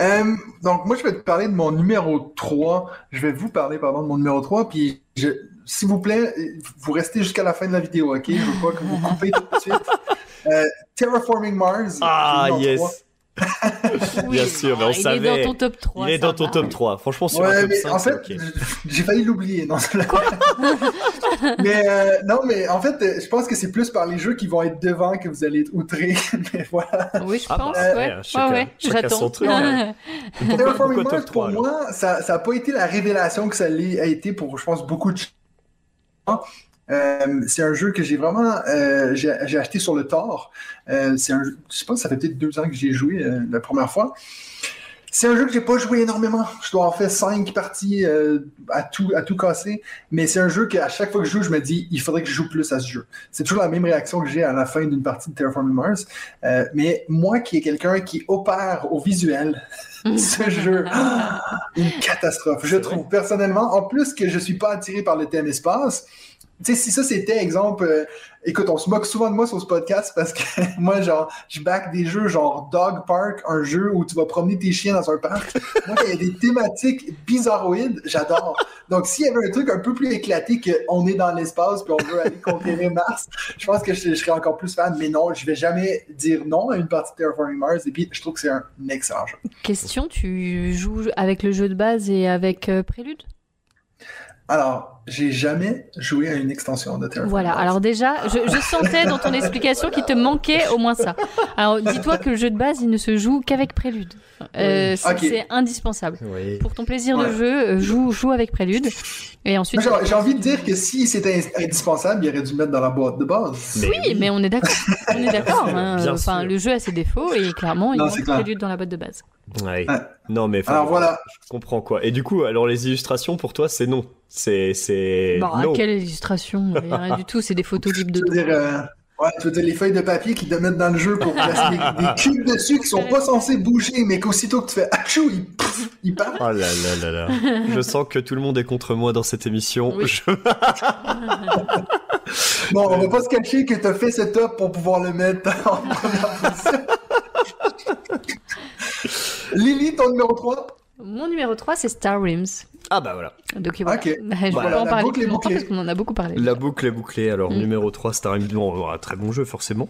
Euh, donc, moi, je vais te parler de mon numéro 3. Je vais vous parler, pardon, de mon numéro 3. Puis, je, s'il vous plaît, vous restez jusqu'à la fin de la vidéo, OK? Je veux pas que vous coupez tout de suite. Euh, Terraforming Mars. Ah, yes. 3. Oui, Bien sûr, mais on il savait. est dans ton top 3. Il est dans ton va. top 3. Franchement, sur un Ouais, top mais 5, en c'est fait, ok. j'ai failli l'oublier. Non, mais euh, non, mais en fait, euh, je pense que c'est plus par les jeux qui vont être devant que vous allez être outrés. mais voilà. Oui, je Ah, pense, bah, ouais. ouais, chacun- ouais, ouais, chacun j'attends. son truc, hein. Pourquoi, Terraforming pourquoi Mars, top 3 pour alors moi, ça n'a pas été la révélation que ça a été pour, je pense, beaucoup de gens. Euh, c'est un jeu que j'ai vraiment euh, j'ai acheté sur le tard. Euh, c'est un jeu- je pense que ça fait peut-être deux ans que j'ai joué euh, la première fois. C'est un jeu que j'ai pas joué énormément. Je dois en faire cinq parties à tout à tout casser. Mais c'est un jeu qu'à chaque fois que je joue, je me dis il faudrait que je joue plus à ce jeu. C'est toujours la même réaction que j'ai à la fin d'une partie de Terraforming Mars. Mais moi qui est quelqu'un qui opère au visuel, ce jeu, ah, une catastrophe, je trouve personnellement. En plus que je suis pas attiré par le thème espace. Tu sais, si ça c'était exemple, euh, écoute, on se moque souvent de moi sur ce podcast parce que moi, genre, je back des jeux genre Dog Park, un jeu où tu vas promener tes chiens dans un parc. moi, il y a des thématiques bizarroïdes, j'adore. Donc, s'il y avait un truc un peu plus éclaté qu'on est dans l'espace puis on veut aller conquérir Mars, je pense que je, je serais encore plus fan. Mais non, je vais jamais dire non à une partie de Terraforming Mars. Et puis, je trouve que c'est un excellent jeu. Question, tu joues avec le jeu de base et avec euh, Prélude? Alors, j'ai jamais joué à une extension de Terraforming Voilà, Mars. alors déjà, je, je sentais dans ton explication qu'il te manquait au moins ça. Alors dis-toi que le jeu de base, il ne se joue qu'avec Prélude. Euh, c'est indispensable. Oui. Pour ton plaisir Ouais. de jeu, euh, joue, joue avec Prélude. Et ensuite. J'ai envie de dire que si c'était indispensable, il aurait dû le mettre dans la boîte de base. Mais Oui, mais on est d'accord. On est d'accord. hein. Enfin, le jeu a ses défauts et clairement, il Non, manque clair. Prélude dans la boîte de base. Ouais. Ouais. Non, mais enfin, Alors voilà, je comprends quoi. Et du coup, alors les illustrations pour toi, c'est non. C'est c'est Bon, quelle illustration Il y a Rien du tout, c'est des photos libres de tu veux dire, euh, ouais, tu veux dire les feuilles de papier qui te mettent dans le jeu pour placer des, des cubes dessus qui sont pas censés bouger, mais qu'aussitôt que tu fais achou, ils, pff, ils partent. Oh là là là là. Je sens que tout le monde est contre moi dans cette émission. Oui. Je- Bon, on va pas se cacher que t'as fait ce top pour pouvoir le mettre en première position. Lily, ton numéro 3 Mon numéro 3, c'est Star Realms. Ah bah voilà. Donc voilà. Ok. Je Voilà, vais pas en parler boucle plus longtemps parce qu'on en a beaucoup parlé. La boucle est bouclée. Alors Mm. numéro 3, Star. Bon, un très bon jeu forcément.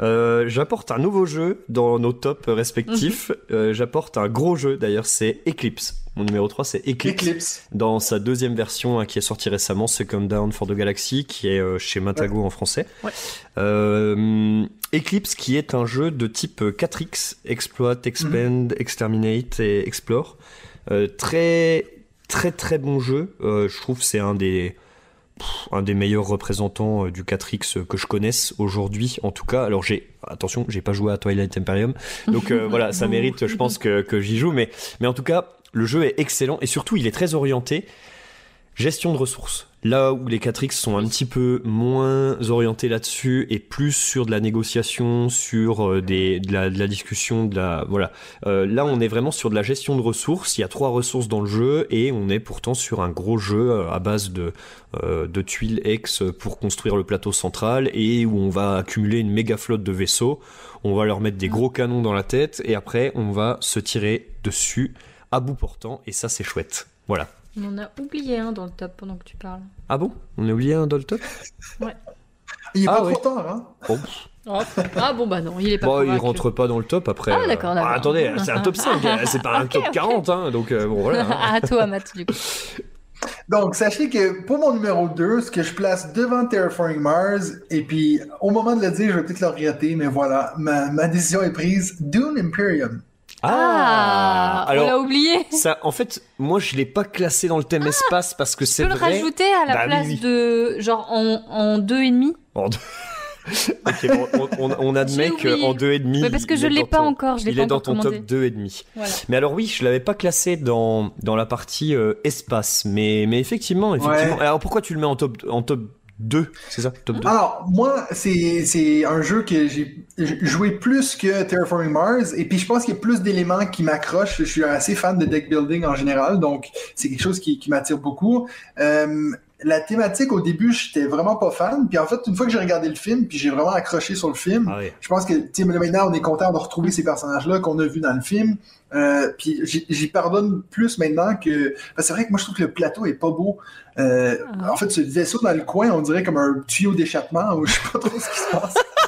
Euh, J'apporte un nouveau jeu dans nos tops respectifs. Euh, J'apporte un gros jeu d'ailleurs, c'est Eclipse. Mon numéro 3, c'est Eclipse. Eclipse. Dans sa deuxième version hein, qui est sortie récemment, Second Down for the Galaxy, qui est euh, chez Matago en français. Ouais. Euh, Eclipse, qui est un jeu de type 4X, Exploit, Expand, Exterminate et Explore. Euh, très, très, très bon jeu. Euh, je trouve que c'est un des, pff, un des meilleurs représentants euh, du 4X que je connaisse aujourd'hui, en tout cas. Alors j'ai, attention, j'ai pas joué à Twilight Imperium, donc euh, voilà, ça mérite, je pense que, que j'y joue, mais, mais en tout cas, le jeu est excellent et surtout, il est très orienté gestion de ressources. Là où les 4X sont un petit peu moins orientés là-dessus et plus sur de la négociation, sur euh, des, de, la, de la discussion, de la voilà. Euh, là, on est vraiment sur de la gestion de ressources. Il y a trois ressources dans le jeu et on est pourtant sur un gros jeu euh, à base de de tuiles X pour construire le plateau central et où on va accumuler une méga flotte de vaisseaux. On va leur mettre des gros canons dans la tête et après on va se tirer dessus à bout portant et ça c'est chouette. Voilà. On en a oublié un dans le top pendant que tu parles. Ah bon? On a oublié un Doltop Il est Ah pas ouais. trop tard, hein bon, Oh, ah bon bah non, il est pas bon, il rentre pas dans le top après. Ah, euh, d'accord, d'accord. attendez, c'est un top 5, euh, c'est pas un top ok. 40, hein, donc euh, bon voilà. hein. à toi, Matt, du coup. Donc, sachez que pour mon numéro 2, ce que je place devant Terraforming Mars, et puis au moment de le dire, je vais peut-être le regretter, mais voilà, ma, ma décision est prise. Dune Imperium. Ah, on l'a alors oublié. ça, en fait, moi je l'ai pas classé dans le thème espace parce que Tu c'est peux le vrai. rajouter à la Bah place oui. de genre en, en deux et demi? En deux- ok, bon, on, on, on admet qu'en deux et demi. Mais parce que je l'ai pas ton- encore, je l'ai Il pas est dans ton commandé. top 2 et demi. Voilà. Mais alors oui, je l'avais pas classé dans, dans la partie euh, espace, mais, mais effectivement, effectivement. Ouais. Alors pourquoi tu le mets en top, en top 2 C'est ça? Top 2 Alors, moi, c'est un jeu que j'ai joué plus que Terraforming Mars, et puis je pense qu'il y a plus d'éléments qui m'accrochent. Je suis assez fan de deck building en général, donc c'est quelque chose qui, qui m'attire beaucoup. Euh, la thématique, au début, j'étais vraiment pas fan, puis en fait, une fois que j'ai regardé le film, puis j'ai vraiment accroché sur le film, Ah ouais. je pense que tu sais, maintenant on est content de retrouver ces personnages-là qu'on a vus dans le film. Euh, puis j'y j'y pardonne plus maintenant que. parce que c'est vrai que moi je trouve que le plateau est pas beau. Euh, Ah. En fait, ce vaisseau dans le coin, on dirait comme un tuyau d'échappement ou je sais pas trop ce qui se passe.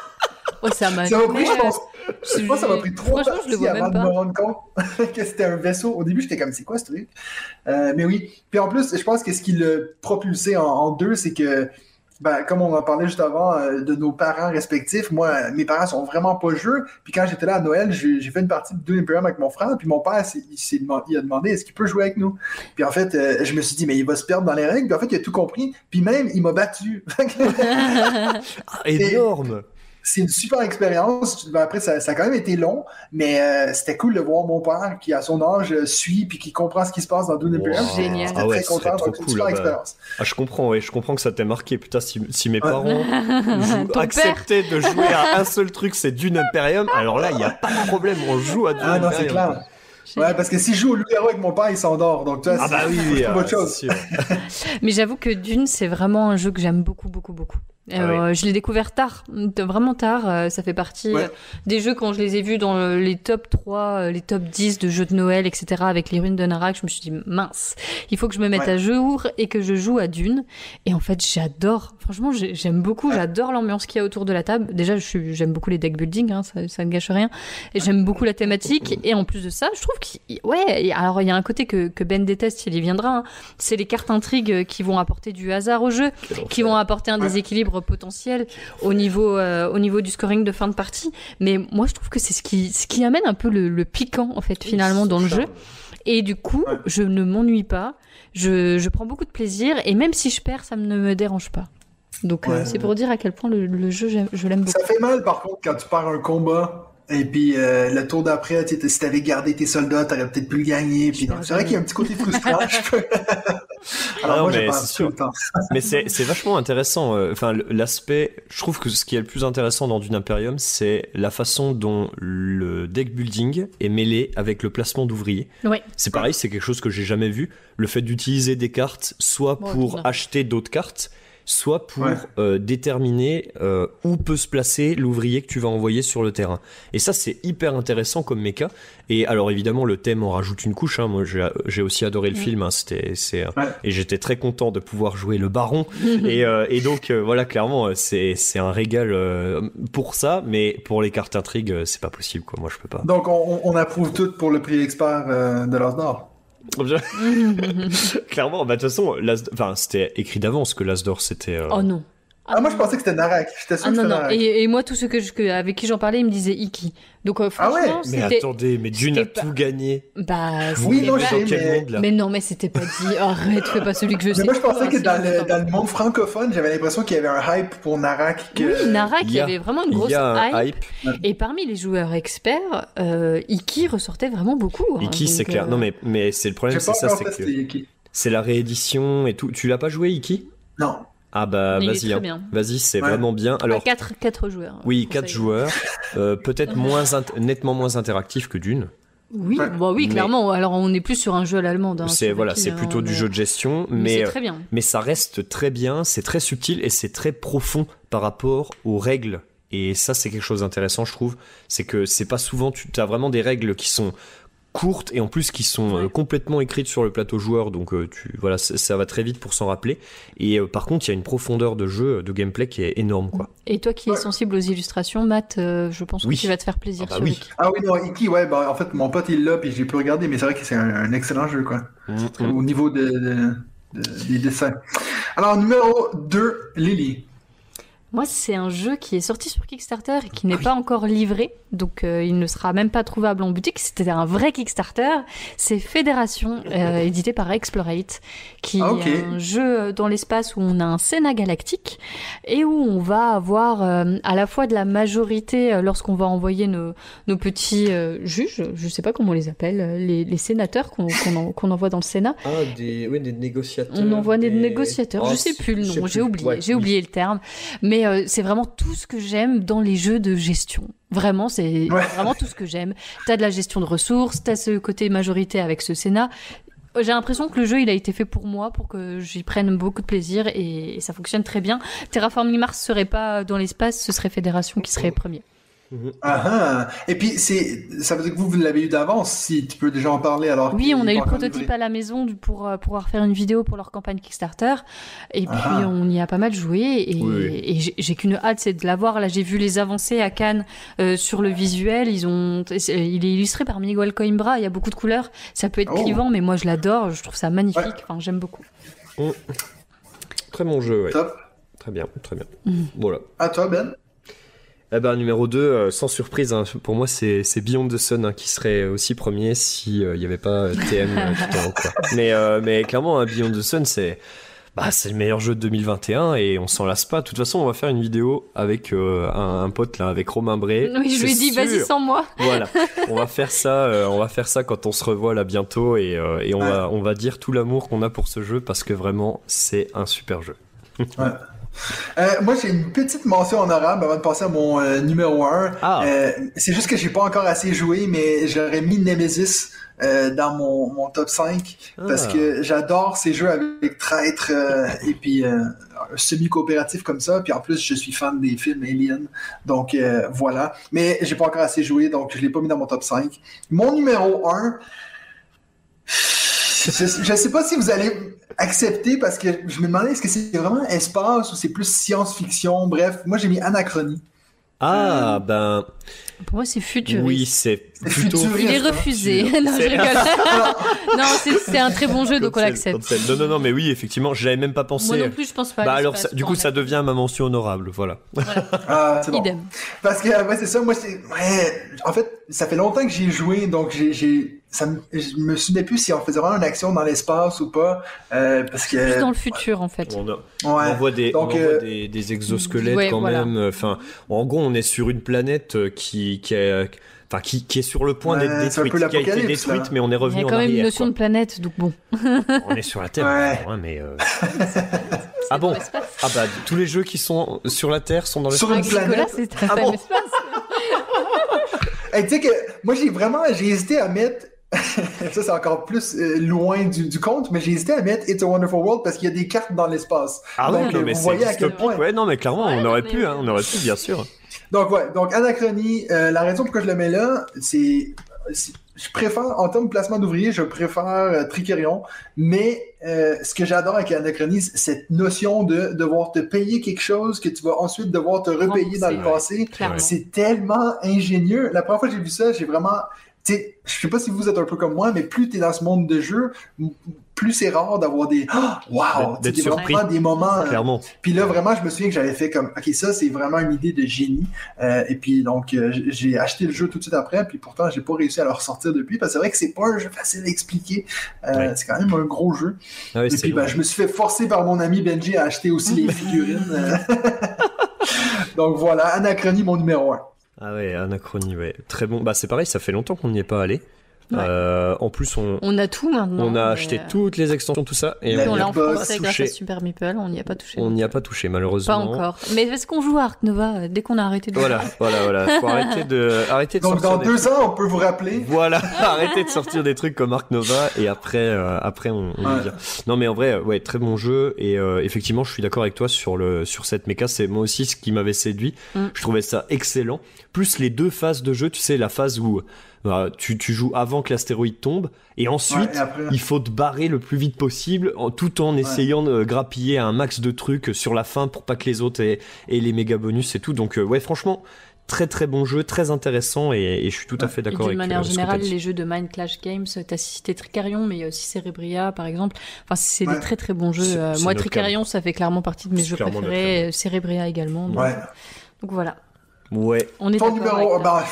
Ouais, ça m'a. Pris, je pense, je- je pense que ça m'a pris trois Franchement, je le vois avant même de me rendre compte que c'était un vaisseau. Au début, j'étais comme, c'est quoi ce truc? Euh, mais oui. Puis en plus, je pense que ce qui l'a propulsé en, en deux, c'est que, ben, comme on en parlait juste avant euh, de nos parents respectifs, moi, mes parents sont vraiment pas jeux. Puis quand j'étais là à Noël, j'ai fait une partie de Dune Imperium avec mon frère. Puis mon père, s'est- il, s'est demandé, il a demandé est-ce qu'il peut jouer avec nous? Puis en fait, euh, je me suis dit, mais il va se perdre dans les règles. Puis en fait, il a tout compris. Puis même, il m'a battu. Ah, énorme c'est une super expérience. Ben, après, ça, ça a quand même été long, mais euh, c'était cool de voir mon père qui, à son âge, suit puis qui comprend ce qui se passe dans Dune Imperium. Wow. Génial. J'étais Ah ouais, très ce serait content. trop donc, c'est une cool, super ah bah. expérience. Ah, je comprends, ouais, je comprends que ça t'ait marqué. Putain, si, si mes Ouais. parents acceptaient de jouer à un seul truc, c'est Dune Imperium, alors là, il n'y a pas de problème, on joue à Dune Ah non, c'est Imperium. clair. Ouais, parce que si je joue au loup-garou avec mon père, il s'endort. Donc, tu vois, Ah c'est- bah oui, faut oui, trouver ah, autre chose. Mais j'avoue que Dune, c'est vraiment un jeu que j'aime beaucoup, beaucoup, beaucoup. Euh, Je l'ai découvert tard, vraiment tard. euh, ça fait partie Ouais. euh, des jeux quand je les ai vus dans le- les top 3, euh, les top 10 de jeux de Noël, etc. avec les ruines de Narak. Je me suis dit, mince, il faut que je me mette Ouais. à jour et que je joue à Dune. Et en fait, j'adore. Franchement, j'ai- j'aime beaucoup. J'adore l'ambiance qu'il y a autour de la table. Déjà, j'aime beaucoup les deck building, hein, ça, ça ne gâche rien. Et j'aime beaucoup la thématique. Et en plus de ça, je trouve qu'il, ouais, alors il y a un côté que, que Ben déteste, il y viendra. hein. C'est les cartes intrigues qui vont apporter du hasard au jeu qui vont apporter un déséquilibre potentiel au niveau euh, au niveau du scoring de fin de partie. Mais moi, je trouve que c'est ce qui ce qui amène un peu le, le piquant en fait finalement dans le jeu. Et du coup, je ne m'ennuie pas. Je, je prends beaucoup de plaisir et même si je perds, ça ne me dérange pas. Donc euh, c'est pour dire à quel point le, le jeu je l'aime beaucoup. Ça fait mal, par contre, quand tu perds un combat. Et puis euh, le tour d'après, tu sais, si t'avais gardé tes soldats, t'aurais peut-être pu le gagner. Puis c'est vrai qu'il y a un petit côté frustrant. peux- Alors Ah, moi, mais j'ai pas c'est tout sûr. le temps. Mais c'est c'est vachement intéressant. euh, Enfin, l'aspect, je trouve que ce qui est le plus intéressant dans Dune Imperium, c'est la façon dont le deck building est mêlé avec le placement d'ouvriers. Ouais. C'est pareil, c'est quelque chose que j'ai jamais vu. Le fait d'utiliser des cartes, soit Bon, pour non. acheter d'autres cartes, soit pour Ouais. euh, déterminer euh, où peut se placer l'ouvrier que tu vas envoyer sur le terrain. Et ça, c'est hyper intéressant comme méca. Et alors évidemment, le thème en rajoute une couche. hein. Moi, j'ai aussi adoré le Ouais. film. hein. C'était, c'est, Ouais. et j'étais très content de pouvoir jouer le baron. et, euh, et donc euh, voilà, clairement, c'est, c'est un régal euh, pour ça. Mais pour les cartes intrigues, c'est pas possible. Quoi. Moi, je peux pas. Donc on, on approuve tout pour le prix expert euh, de d'or. clairement, bah de toute façon, enfin, c'était écrit d'avance que l'Asdor c'était. euh, oh non. Ah, moi je pensais que c'était Narak. J'étais sûr Ah que non c'était non. Narak. Et, et moi tous ceux que, je- que- avec qui j'en parlais, ils me disaient Iki. Donc euh, Ah ouais franchement, Mais attendez, mais Dune a pas- tout gagné. bah Oui, non, pas- sais, mais- monde là Mais non, mais c'était pas dit. Arrête, fais pas celui que je sais. Mais moi je pensais que dans le, longtemps. dans le monde francophone, j'avais l'impression qu'il y avait un hype pour Narak. Que... Oui, Narak, il y y a- avait vraiment une Il grosse y a un hype. hype. Et parmi les joueurs experts, euh, Iki ressortait vraiment beaucoup. hein. Iki, c'est clair. euh, Non, mais, mais c'est le problème, c'est ça, c'est que c'est la réédition et tout. Tu l'as pas joué, Iki? Non. Ah bah vas-y, très hein. bien. vas-y, c'est Ouais. vraiment bien. Alors, Alors, 4, quatre joueurs. oui, Conseil. quatre joueurs, euh, peut-être moins nettement moins interactif que Dune. Oui, Ouais. bah oui, Mais- clairement. Alors on est plus sur un jeu à l'allemande. hein, c'est voilà, c'est hein, plutôt du mais- jeu de gestion, Mais, mais c'est euh, très bien. mais ça reste très bien, c'est très subtil et c'est très profond par rapport aux règles. Et ça, c'est quelque chose d'intéressant, je trouve. C'est que c'est pas souvent, tu as vraiment des règles qui sont courtes et en plus qui sont euh, complètement écrites sur le plateau joueur, donc euh, tu voilà, ça, ça va très vite pour s'en rappeler. Et euh, par contre, il y a une profondeur de jeu, de gameplay qui est énorme, quoi. Et toi qui es sensible aux illustrations, Matt, euh, je pense Oui. que tu vas te faire plaisir Ah bah sur oui. Ah oui, non, Iki, ouais, bah en fait mon pote il l'a puis j'ai pu regarder, mais c'est vrai que c'est un, un excellent jeu quoi. Mm. Au niveau de, de- de- des dessins. Alors numéro 2, Lily. Moi, c'est un jeu qui est sorti sur Kickstarter et qui n'est pas encore livré, donc euh, il ne sera même pas trouvable en boutique. C'était un vrai Kickstarter. C'est Fédération, euh, édité par Explorate, qui Ah, est un jeu dans l'espace où on a un Sénat galactique et où on va avoir euh, à la fois de la majorité euh, lorsqu'on va envoyer nos, nos petits euh, juges, je sais pas comment on les appelle, euh, les, les sénateurs qu'on qu'on en- qu'on envoie dans le Sénat. Ah, des, oui, des négociateurs. On envoie des négociateurs, je sais plus le nom, j'ai oublié, j'ai oublié le terme, mais euh, c'est vraiment tout ce que j'aime dans les jeux de gestion. Vraiment, c'est Ouais. vraiment tout ce que j'aime. T'as de la gestion de ressources, t'as ce côté majorité avec ce Sénat. J'ai l'impression que le jeu il a été fait pour moi, pour que j'y prenne beaucoup de plaisir et, ça fonctionne très bien. Terraforming Mars serait pas dans l'espace, ce serait Fédération qui serait premier. Ah ah. Et puis c'est, ça veut dire que vous, vous l'avez eu d'avance, si tu peux déjà en parler alors. Oui, on a eu le prototype à la maison du- pour euh, pouvoir faire une vidéo pour leur campagne Kickstarter. Et puis Ah. on y a pas mal joué. Et, Oui, oui. et j'ai- j'ai qu'une hâte, c'est de l'avoir. Là, j'ai vu les avancées à Cannes euh, sur le visuel. Ils ont, il est illustré par Miguel Coimbra. Il y a beaucoup de couleurs. Ça peut être Oh. clivant, mais moi je l'adore. Je trouve ça magnifique. Ouais. Enfin, j'aime beaucoup. Très bon jeu, ouais. Top. Très bien, très bien. Mm. Voilà. À toi Ben. Eh ben, numéro 2, sans surprise, hein, pour moi, c'est c'est Beyond the Sun hein, qui serait aussi premier si il n'y avait pas euh, TM euh, tout en haut, quoi. Mais, euh, mais clairement, hein, Beyond the Sun, c'est bah, c'est le meilleur jeu de 2021 et on s'en lasse pas. De toute façon, on va faire une vidéo avec euh, un, un pote là, avec Romain Bray. Oui, je lui ai dit, vas-y sans moi. Voilà, on va faire ça, euh, on va faire ça quand on se revoit là bientôt et, euh, et on, Ouais. va, on va dire tout l'amour qu'on a pour ce jeu parce que vraiment, c'est un super jeu. Euh, moi j'ai une petite mention honorable avant de passer à mon euh, numéro 1. Ah. c'est juste que j'ai pas encore assez joué, mais j'aurais mis Nemesis euh, dans mon, mon top 5 parce Ah. que j'adore ces jeux avec traître euh, et puis euh, semi-coopératif comme ça. Puis en plus, je suis fan des films Alien. Donc euh, voilà. Mais j'ai pas encore assez joué, donc je l'ai pas mis dans mon top 5. Mon numéro 1. Je, je sais pas si vous allez accepter parce que je me demandais est-ce que c'est vraiment espace ou c'est plus science-fiction? Bref, moi j'ai mis Anachronie. Ah, ben. Pour moi, c'est futuriste. Oui, c'est plutôt. futuriste. Il est hein. refusé. non, je C'est- rigole. non, c'est un très bon jeu, donc on l'accepte. Non, non, non, mais oui, effectivement, j'avais même pas pensé. Moi non plus, je pense pas. bah alors, ça- du coup, ça devient ma mention honorable, voilà. Ah, c'est bon. Idem. Parce que, ouais, c'est ça, moi, c'est, ouais, en fait, ça fait longtemps que j'ai joué, donc j'ai, ça me, je me souvenais plus si on faisait vraiment une action dans l'espace ou pas, euh, parce que, Plus dans le futur, en fait. On, a- envoie des, Donc, on euh, des, des exosquelettes ouais, quand voilà. même. Enfin, en gros, on est sur une planète euh, qui, qui est, enfin, qui, qui est sur le point Ouais, d'être détruite, qui a été détruite, mais on est Il y revenu a en quand même arrière. une notion quoi. de planète, donc bon. On est sur la Terre, Ouais. mais. euh, ah bon Ah bah tous les jeux qui sont sur la Terre sont dans Sur l'espace. une Avec Nicolas, planète. c'est un Ah bon espace. Hey, tu sais que, moi, j'ai vraiment, j'ai hésité à mettre, ça, c'est encore plus euh, loin du, du compte, mais j'ai hésité à mettre It's a Wonderful World parce qu'il y a des cartes dans l'espace. Ah ouais, Donc, non, euh, mais vous c'est voyez à quel point. Ouais, non, mais clairement, Ouais, on aurait mais pu, hein, on aurait pu, bien sûr. Donc, ouais, donc Anachronie, euh, la raison pourquoi je le mets là, c'est. Je préfère, en termes de placement d'ouvriers, je préfère euh, Tricerion, mais euh, ce que j'adore avec Anachronie, c'est cette notion de devoir te payer quelque chose que tu vas ensuite devoir te repayer dans le passé. Clairement. C'est tellement ingénieux. La première fois que j'ai vu ça, j'ai vraiment. Sais, je sais pas si vous êtes un peu comme moi, mais plus tu es dans ce monde de jeu, plus c'est rare d'avoir des. Ah, wow! Des- vraiment des moments. euh, Clairement. puis là, vraiment, je me souviens que j'avais fait comme, OK, ça, c'est vraiment une idée de génie. Euh, et puis, donc, euh, j'ai acheté le jeu tout de suite après, puis pourtant, j'ai pas réussi à le ressortir depuis, parce que c'est vrai que c'est pas un jeu facile à expliquer. Euh, Ouais. C'est quand même un gros jeu. Ah et puis, ben, je me suis fait forcer par mon ami Benji à acheter aussi les figurines. euh. donc, voilà, Anachronie, mon numéro 1. Ah ouais, Anachronie, ouais. Très bon. Bah c'est pareil, ça fait longtemps qu'on n'y est pas allé. Ouais. Euh, en plus, on, On a tout maintenant. on a acheté euh, toutes les extensions, tout ça, et On on l'a en français grâce à Super Meeple, on n'y a pas touché. on n'y a pas touché, malheureusement. Pas encore. Mais est-ce qu'on joue à Ark Nova euh, dès qu'on a arrêté de Voilà, voilà, voilà. Faut arrêter de, arrêter de Donc, sortir dans des deux ans, on peut vous rappeler. Voilà, arrêtez de sortir des trucs comme Ark Nova et après, euh, après on, on Ouais. Non mais en vrai, euh, ouais, très bon jeu et euh, effectivement, je suis d'accord avec toi sur le sur cette méca. C'est moi aussi ce qui m'avait séduit. Mm. Je trouvais ça excellent. Plus les deux phases de jeu, tu sais, la phase où euh, tu, tu joues avant que l'astéroïde tombe et ensuite Ouais, et après- il faut te barrer le plus vite possible en, tout en essayant de grappiller un max de trucs sur la fin pour pas que les autres aient, aient les méga bonus et tout. Donc euh, ouais, franchement. Très très bon jeu, très intéressant et, et je suis tout à fait d'accord avec d'une manière euh, générale, les jeux de Mind Clash Games, t'as cité Tricarion, mais il y a aussi Cerebria, par exemple. Enfin, c'est Ouais. des très très bons jeux. Euh, Moi, Tricarion, ça fait clairement partie de mes jeux préférés. euh, Cerebria également. Donc, Ouais. donc voilà. Ouais, On est Ton numéro, bah,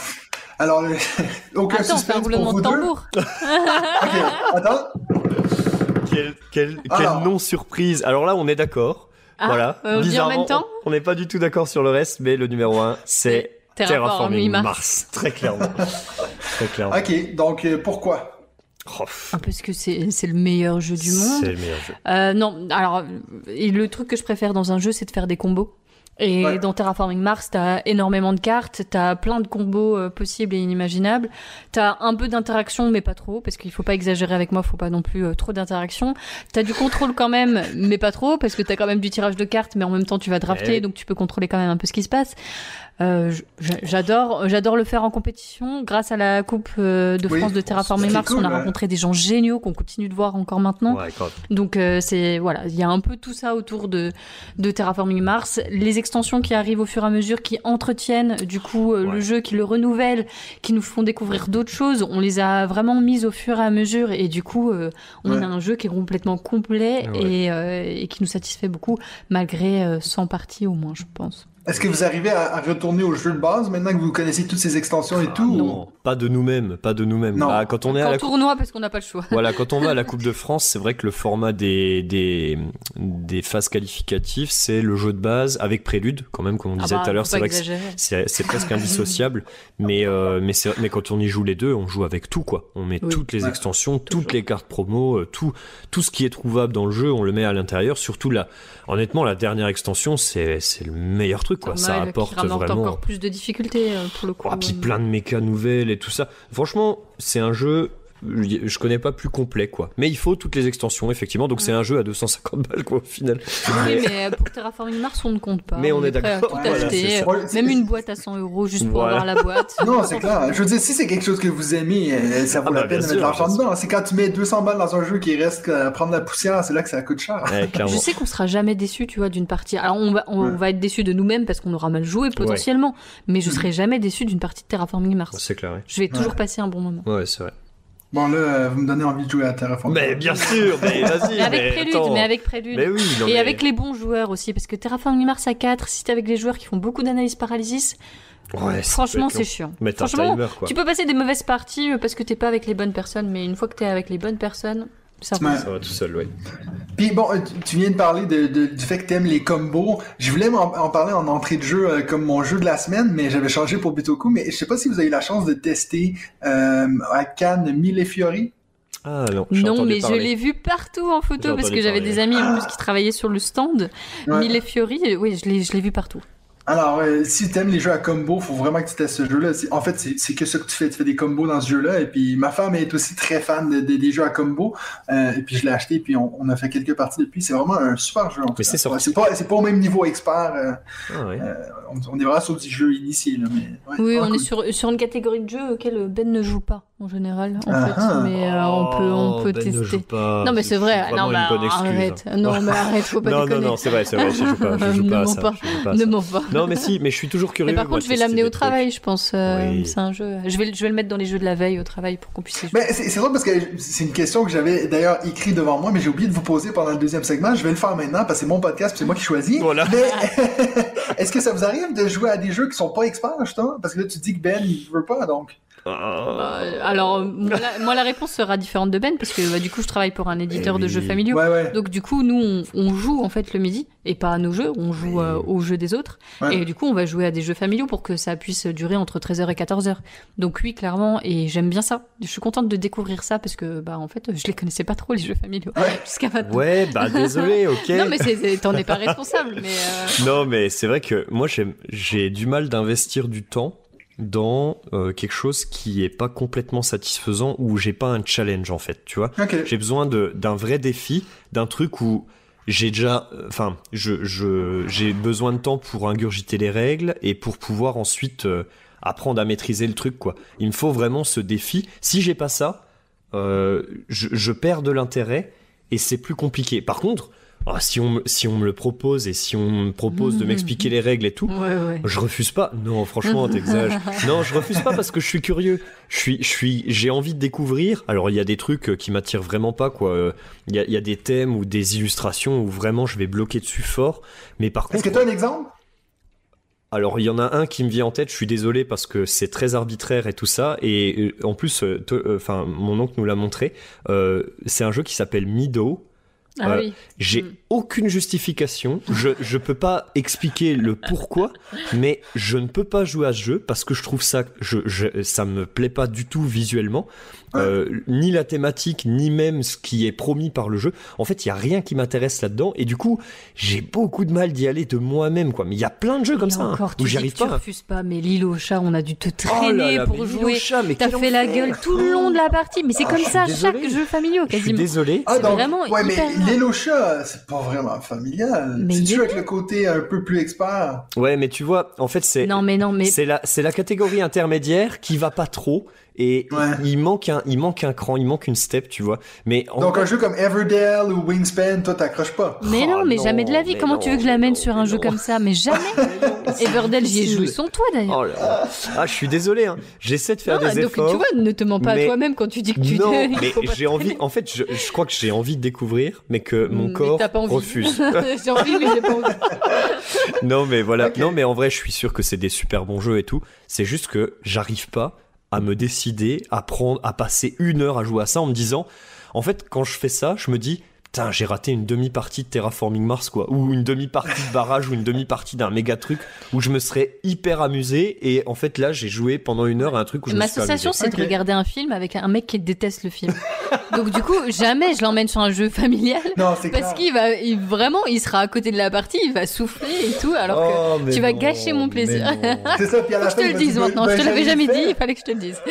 alors, aucun Attends, on fait un suspense pour roulement vous de deux. tambour. Ok, attends. Quel, quel, Alors. quelle non-surprise. Alors là, on est d'accord. Ah, voilà. euh, on dit en Bizarrement, même temps on n'est pas du tout d'accord sur le reste, mais le numéro 1, c'est Terraforming Mars. Mars. Très clairement. Très clairement. Ok, donc, euh, pourquoi? Oh, Ah, Parce que c'est c'est le meilleur jeu du monde. C'est le meilleur jeu. Euh, non, alors, et le truc que je préfère dans un jeu, c'est de faire des combos. Et Ouais. dans Terraforming Mars, t'as énormément de cartes, t'as plein de combos euh, possibles et inimaginables. T'as un peu d'interaction, mais pas trop, parce qu'il faut pas exagérer avec moi, faut pas non plus euh, trop d'interaction. T'as du contrôle quand même, mais pas trop, parce que t'as quand même du tirage de cartes, mais en même temps tu vas drafter, Eh donc tu peux contrôler quand même un peu ce qui se passe. Euh, j'adore, j'adore le faire en compétition. Grâce à la Coupe euh, de Oui, France de Terraforming c'est Mars, cool, on a ouais. rencontré des gens géniaux qu'on continue de voir encore maintenant. Ouais. Donc euh, c'est voilà, il y a un peu tout ça autour de de Terraforming Mars, les extensions qui arrivent au fur et à mesure, qui entretiennent du coup euh, Ouais. le jeu, qui le renouvellent, qui nous font découvrir d'autres choses. On les a vraiment mises au fur et à mesure et du coup euh, on a un jeu qui est complètement complet et, euh, et qui nous satisfait beaucoup malgré euh, 100 parties au moins, je pense. Est-ce que vous arrivez à, à retourner au jeu de base maintenant que vous connaissez toutes ces extensions et Ah, tout? non, pas de nous-mêmes, pas de nous-mêmes. Non. Ah, quand on est à En la coupe, tournoi parce qu'on n'a pas le choix. voilà, quand on va à la Coupe de France, c'est vrai que le format des, des, des phases qualificatives, c'est le jeu de base avec prélude, quand même, comme on Ah disait bah, tout à l'heure. C'est vrai exagérer. presque indissociable, mais euh, mais c'est mais quand on y joue les deux, on joue avec tout quoi. On met Oui. toutes les Ouais. extensions, Toujours. toutes les cartes promo, euh, tout tout ce qui est trouvable dans le jeu, on le met à l'intérieur. Surtout là, honnêtement, la dernière extension, c'est c'est le meilleur truc quoi. Ça qui apporte vraiment. encore plus de difficultés euh, pour le coup. Ah, puis plein de mécas nouvelles et tout ça. Franchement, c'est un jeu je connais pas plus complet quoi. Mais il faut toutes les extensions effectivement. Donc c'est un jeu à 250 balles quoi au final. Oui, mais euh, pour Terraforming Mars, on ne compte pas. Mais on est prêt à d'accord. tout Voilà, acheter. Même une boîte à 100 euros juste pour Voilà. avoir la boîte. Non, c'est clair. Je veux dire, si c'est quelque chose que vous aimez, euh, ça vaut Ah la bah, peine de mettre de l'argent dedans. C'est quand tu mets 200 balles dans un jeu qui reste à prendre la poussière, c'est là que ça coûte cher. Ouais. Je sais qu'on sera jamais déçu, tu vois, d'une partie. Alors on va, on, Ouais. va être déçu de nous-mêmes parce qu'on aura mal joué potentiellement, mais je serai jamais déçu d'une partie de Terraforming Mars. C'est clair. Je vais toujours passer un bon moment. Ouais, c'est vrai. Bon, là, euh, vous me donnez envie de jouer à Terraforming. Mais bien sûr, mais vas-y. Mais avec mais prélude, attends. mais avec prélude. Mais oui, non, Et mais- avec les bons joueurs aussi, parce que Terraforming Mars à 4, si t'es avec des joueurs qui font beaucoup d'analyse paralysis, Ouais, franchement c'est chiant. Un Franchement, timer quoi. tu peux passer des mauvaises parties euh, parce que t'es pas avec les bonnes personnes, mais une fois que t'es avec les bonnes personnes, ça va tout seul, ouais. Puis bon, euh, tu- viens de parler de, de- du fait que t'aimes les combos. Je voulais en parler en entrée de jeu euh, comme mon jeu de la semaine, mais j'avais changé pour Bitoku. Mais je sais pas si vous avez eu la chance de tester euh, à Cannes Mille et Fiori. Ah non, Non, mais parler. je l'ai vu partout en photo parce que j'avais des amis en plus qui travaillaient sur le stand. Ouais. Mille et Fiori, euh, oui, je l'ai, je l'ai vu partout. Alors, euh, si t'aimes les jeux à combo, faut vraiment que tu testes ce jeu-là. En fait, c'est c'est que ça que tu fais. Tu fais des combos dans ce jeu-là. Et puis, ma femme est aussi très fan de- de- des jeux à combo. Euh, et puis, je l'ai acheté. Et puis, on, on a fait quelques parties depuis. C'est vraiment un super jeu. En Mais c'est sorti. Ouais, c'est pas, c'est pas au même niveau expert. euh, Ah ouais. on, on est vraiment sur du jeu initié. Là, mais, ouais, Oui, vraiment on est sur, sur une catégorie de jeu auquel Ben ne joue pas en général, en Ah fait. ah. Mais euh, on peut, on Oh, peut Ben ne joue tester. pas. Non, mais c'est vrai. Non, mais excuse. arrête. Non, mais arrête, faut pas non, non, déconner. non, c'est vrai, c'est vrai, je joue pas, je joue Ne pas ça. pas. je joue pas Ne mens pas. Non, mais si, mais je suis toujours curieux. Mais par moi, contre, je vais l'amener au trucs. travail, je pense. euh, Oui. C'est un jeu. Je vais, je vais le mettre dans les jeux de la veille au travail pour qu'on puisse y jouer. Ben, c'est drôle parce que c'est une question que j'avais d'ailleurs écrit devant moi, mais j'ai oublié de vous poser pendant le deuxième segment. Je vais le faire maintenant parce que c'est mon podcast, puis c'est moi qui choisis. Voilà. Mais est-ce que ça vous arrive de jouer à des jeux qui sont pas experts justement? Parce que là, tu dis que Ben il veut pas, donc. Ah. Euh, alors, moi la, moi, la réponse sera différente de Ben parce que bah, du coup, je travaille pour un éditeur Eh de jeux familiaux. Ouais, ouais. Donc du coup, nous, on, on joue en fait le midi et pas à nos jeux, on joue euh, aux jeux des autres. Ouais. Et du coup, on va jouer à des jeux familiaux pour que ça puisse durer entre 13h et 14h. Donc oui, clairement, et j'aime bien ça. Je suis contente de découvrir ça parce que bah en fait, je les connaissais pas trop les jeux familiaux Ouais. jusqu'à maintenant. Ouais, bah désolé, ok. Non mais t'en es pas responsable, mais euh, Non, mais c'est vrai que moi, j'ai du mal d'investir du temps dans euh, quelque chose qui est pas complètement satisfaisant ou j'ai pas un challenge en fait, tu vois. J'ai besoin de d'un vrai défi, d'un truc où j'ai déjà, euh, enfin, je je j'ai besoin de temps pour ingurgiter les règles et pour pouvoir ensuite euh, apprendre à maîtriser le truc quoi. Il me faut vraiment ce défi. Si j'ai pas ça, je, je perds de l'intérêt et c'est plus compliqué. Par contre, ah, si on me- si on me le propose et si on me propose de m'expliquer les règles et tout, ouais ouais. je refuse pas. Non, franchement, t'exagères. non, je refuse pas parce que je suis curieux. Je suis, je suis, j'ai envie de découvrir. Alors, il y a des trucs euh, qui m'attirent vraiment pas, quoi. Il y a, il y a des thèmes ou des illustrations où vraiment je vais bloquer dessus fort. Mais par Est-ce contre, que tu as un exemple? Alors il y en a un qui me vient en tête. Je suis désolé parce que c'est très arbitraire et tout ça. Et euh, en plus, euh, euh, enfin, mon oncle nous l'a montré. Euh, c'est un jeu qui s'appelle Mido. Ah Euh, oui. J'ai Mm. aucune justification. Je je peux pas expliquer le pourquoi, mais je ne peux pas jouer à ce jeu parce que je trouve ça je, je ça me plaît pas du tout visuellement. Euh, ni la thématique, ni même ce qui est promis par le jeu. En fait, il y a rien qui m'intéresse là-dedans et du coup, j'ai beaucoup de mal d'y aller de moi-même quoi. Mais il y a plein de jeux comme Et ça hein, encore, où tu j'y dis arrive que tu pas. refuses pas, mais l'île au chat, on a dû te Oh là traîner là, pour mais jouer. T'as fait la gueule tout le long de la partie, mais c'est Ah, comme ça, désolé. chaque jeu familial Je suis quasiment. désolé. Ah, C'est donc, vraiment ouais, mais l'île au chat, c'est pas vraiment familial. Mais C'est est avec le côté un peu plus expert. Ouais, mais tu vois, en fait, c'est Non mais non mais C'est la, c'est la catégorie intermédiaire qui va pas trop et Ouais. il manque un, il manque un cran, il manque une step, tu vois. Mais en Donc un jeu comme Everdell ou Wingspan, toi t'accroches pas. Mais Oh non, mais non, jamais de la vie. Comment non, tu veux que je l'amène sur un jeu non. comme ça? Mais jamais. Everdell, j'y ai joué sans toi d'ailleurs. Oh là là. Ah, je suis désolé. Hein. J'essaie de faire Non, des donc efforts. tu vois, ne te mens pas mais- à toi-même quand tu dis que tu non, mais j'ai envie. En fait, je, je crois que j'ai envie de découvrir, mais que mon Mais corps t'as pas envie. refuse. j'ai envie, mais j'ai pas envie. non, mais voilà. Non, mais en vrai, je suis sûr que c'est des super bons jeux et tout. C'est juste que j'arrive pas à me décider à prendre, à passer une heure à jouer à ça en me disant, en fait, quand je fais ça, je me dis, putain, j'ai raté une demi-partie de Terraforming Mars, quoi, ou une demi-partie de barrage, ou une demi-partie d'un méga truc où je me serais hyper amusé. Et en fait, là, j'ai joué pendant une heure à un truc où je Ma me suis sensation, c'est de regarder un film avec un mec qui déteste le film. Donc du coup, jamais je l'emmène sur un jeu familial. Non, c'est Parce qu'il va, il, vraiment, il sera à côté de la partie, il va souffler et tout, alors que Oh, tu vas non, gâcher mon plaisir. C'est ça, puis à la que je te fin, le dise dire, maintenant. je te l'avais jamais fait. dit, il fallait que je te le dise.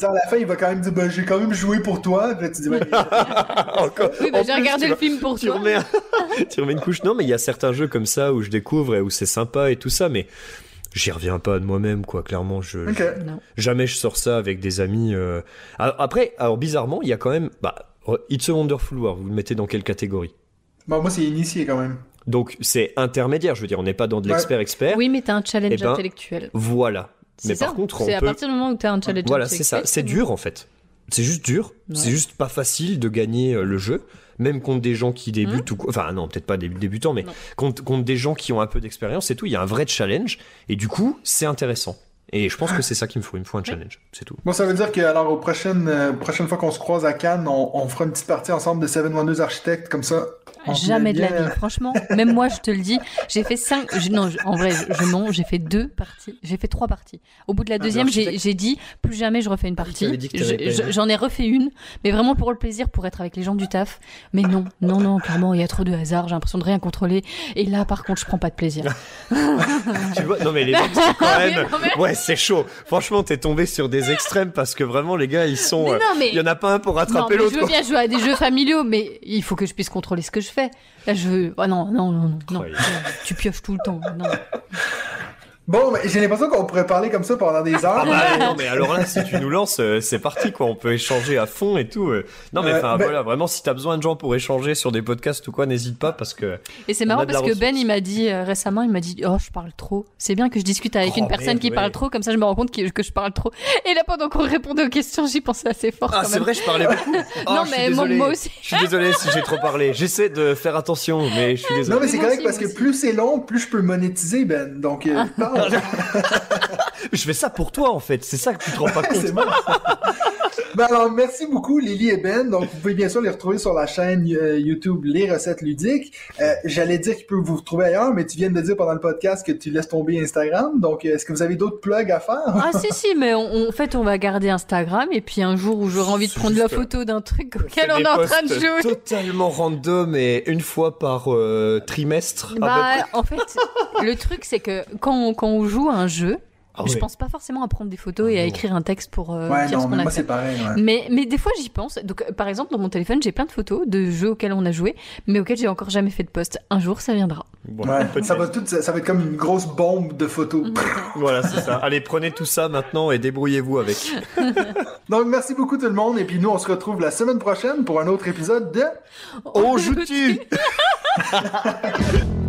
À la fin, il va quand même dire ben, J'ai quand même joué pour toi. Puis là, tu dis Encore. Oui, bah, j'ai regardé le vois, film pour tu toi. remets, tu remets une couche. Non, mais il y a certains jeux comme ça où je découvre et où c'est sympa et tout ça, mais j'y reviens pas de moi-même, quoi. Clairement, je, jamais je sors ça avec des amis. euh. Alors, Après, alors bizarrement, il y a quand même. Bah, It's a Wonderful World, vous le mettez dans quelle catégorie? Bon, moi, c'est initié quand même. Donc, c'est intermédiaire, je veux dire, on n'est pas dans de Ouais. l'expert-expert. Oui, mais t'as un challenge Eh ben, intellectuel. Voilà. C'est Mais ça. par contre, on c'est à partir du moment où t'as un challenge Voilà, c'est ça. intellectuel. C'est dur en fait. C'est juste dur. Ouais. C'est juste pas facile de gagner euh, le jeu, même contre des gens qui débutent ou quoi. Enfin, non, peut-être pas des débutants, mais contre, contre des gens qui ont un peu d'expérience et tout. Il y a un vrai challenge et du coup, c'est intéressant. Et je pense que c'est ça qu'il me faut. Il me faut un challenge. C'est tout. Bon, ça veut dire que, alors, aux prochaines, euh, prochaines fois qu'on se croise à Cannes, on, on fera une petite partie ensemble de Seven Wonders Architect, comme ça. Jamais de la vie, franchement. Même moi, je te le dis, j'ai fait cinq. je- non, je- en vrai, je, mens. J'ai fait deux parties. J'ai fait trois parties. Au bout de la deuxième, j'ai dit plus jamais je refais une partie. aimé. je- J'en ai refait une, mais vraiment pour le plaisir, pour être avec les gens du taf. Mais non, non, non, clairement, il y a trop de hasard. J'ai l'impression de rien contrôler. Et là, par contre, je prends pas de plaisir. tu vois Non, mais les mecs, c'est quand même. non, mais- Ouais, c'est chaud. Franchement, t'es tombé sur des extrêmes parce que vraiment, les gars, ils sont. Mais euh, non, mais Il y en a pas un pour Non, rattraper l'autre. je veux bien jouer à des jeux familiaux, mais il faut que je puisse contrôler ce que je fais. Là, je veux. Oh non, non, non, non, non. Tu pioches tout le temps. Non. Bon, mais j'ai l'impression qu'on pourrait parler comme ça pendant des heures. Ah bah non mais alors là si tu nous lances euh, c'est parti quoi on peut échanger à fond et tout euh. non mais Ouais, enfin mais- voilà vraiment si t'as besoin de gens pour échanger sur des podcasts ou quoi n'hésite pas parce que Et c'est marrant parce que Ben, il m'a dit euh, récemment, il m'a dit Oh, je parle trop. C'est bien que je discute avec Oh, une personne merde, qui ouais. parle trop, comme ça je me rends compte que, que je parle trop. Et là, pendant qu'on répondait aux questions, j'y pensais assez fort. ah c'est vrai je parlais beaucoup Oh, Non, mais moi- moi aussi. je suis désolé si j'ai trop parlé j'essaie de faire attention mais je suis Non, désolé mais c'est correct parce que plus c'est long, plus je peux monétiser, Ben. Donc, ハハハハ! Je fais ça pour toi en fait c'est ça que tu te rends pas compte c'est bon. ben alors, merci beaucoup, Lily et Ben. Donc, vous pouvez bien sûr les retrouver sur la chaîne euh, YouTube Les Recettes Ludiques. Euh, J'allais dire qu'ils peuvent vous retrouver ailleurs, mais tu viens de dire pendant le podcast que tu laisses tomber Instagram. Donc, euh, est-ce que vous avez d'autres plugs à faire? Ah si si mais on- on- en fait on va garder Instagram et puis un jour où j'aurai envie de prendre la photo d'un truc auquel on est en train de jouer. totalement random et une fois par euh, trimestre Bah en fait le truc c'est que quand on, quand on joue à un jeu, Ah je pense pas forcément à prendre des photos et à écrire un texte pour euh, ouais, dire non, ce qu'on a moi, fait. c'est pareil. ouais. Mais, mais des fois, j'y pense. Donc, euh, par exemple, dans mon téléphone, j'ai plein de photos de jeux auxquels on a joué, mais auxquels j'ai encore jamais fait de post. Un jour, ça viendra. Voilà, Ouais, ça va tout, ça, ça va être comme une grosse bombe de photos. Voilà, c'est ça. Allez, prenez tout ça maintenant et débrouillez-vous avec. Donc, merci beaucoup tout le monde. Et puis, nous, on se retrouve la semaine prochaine pour un autre épisode de... On joue-tu?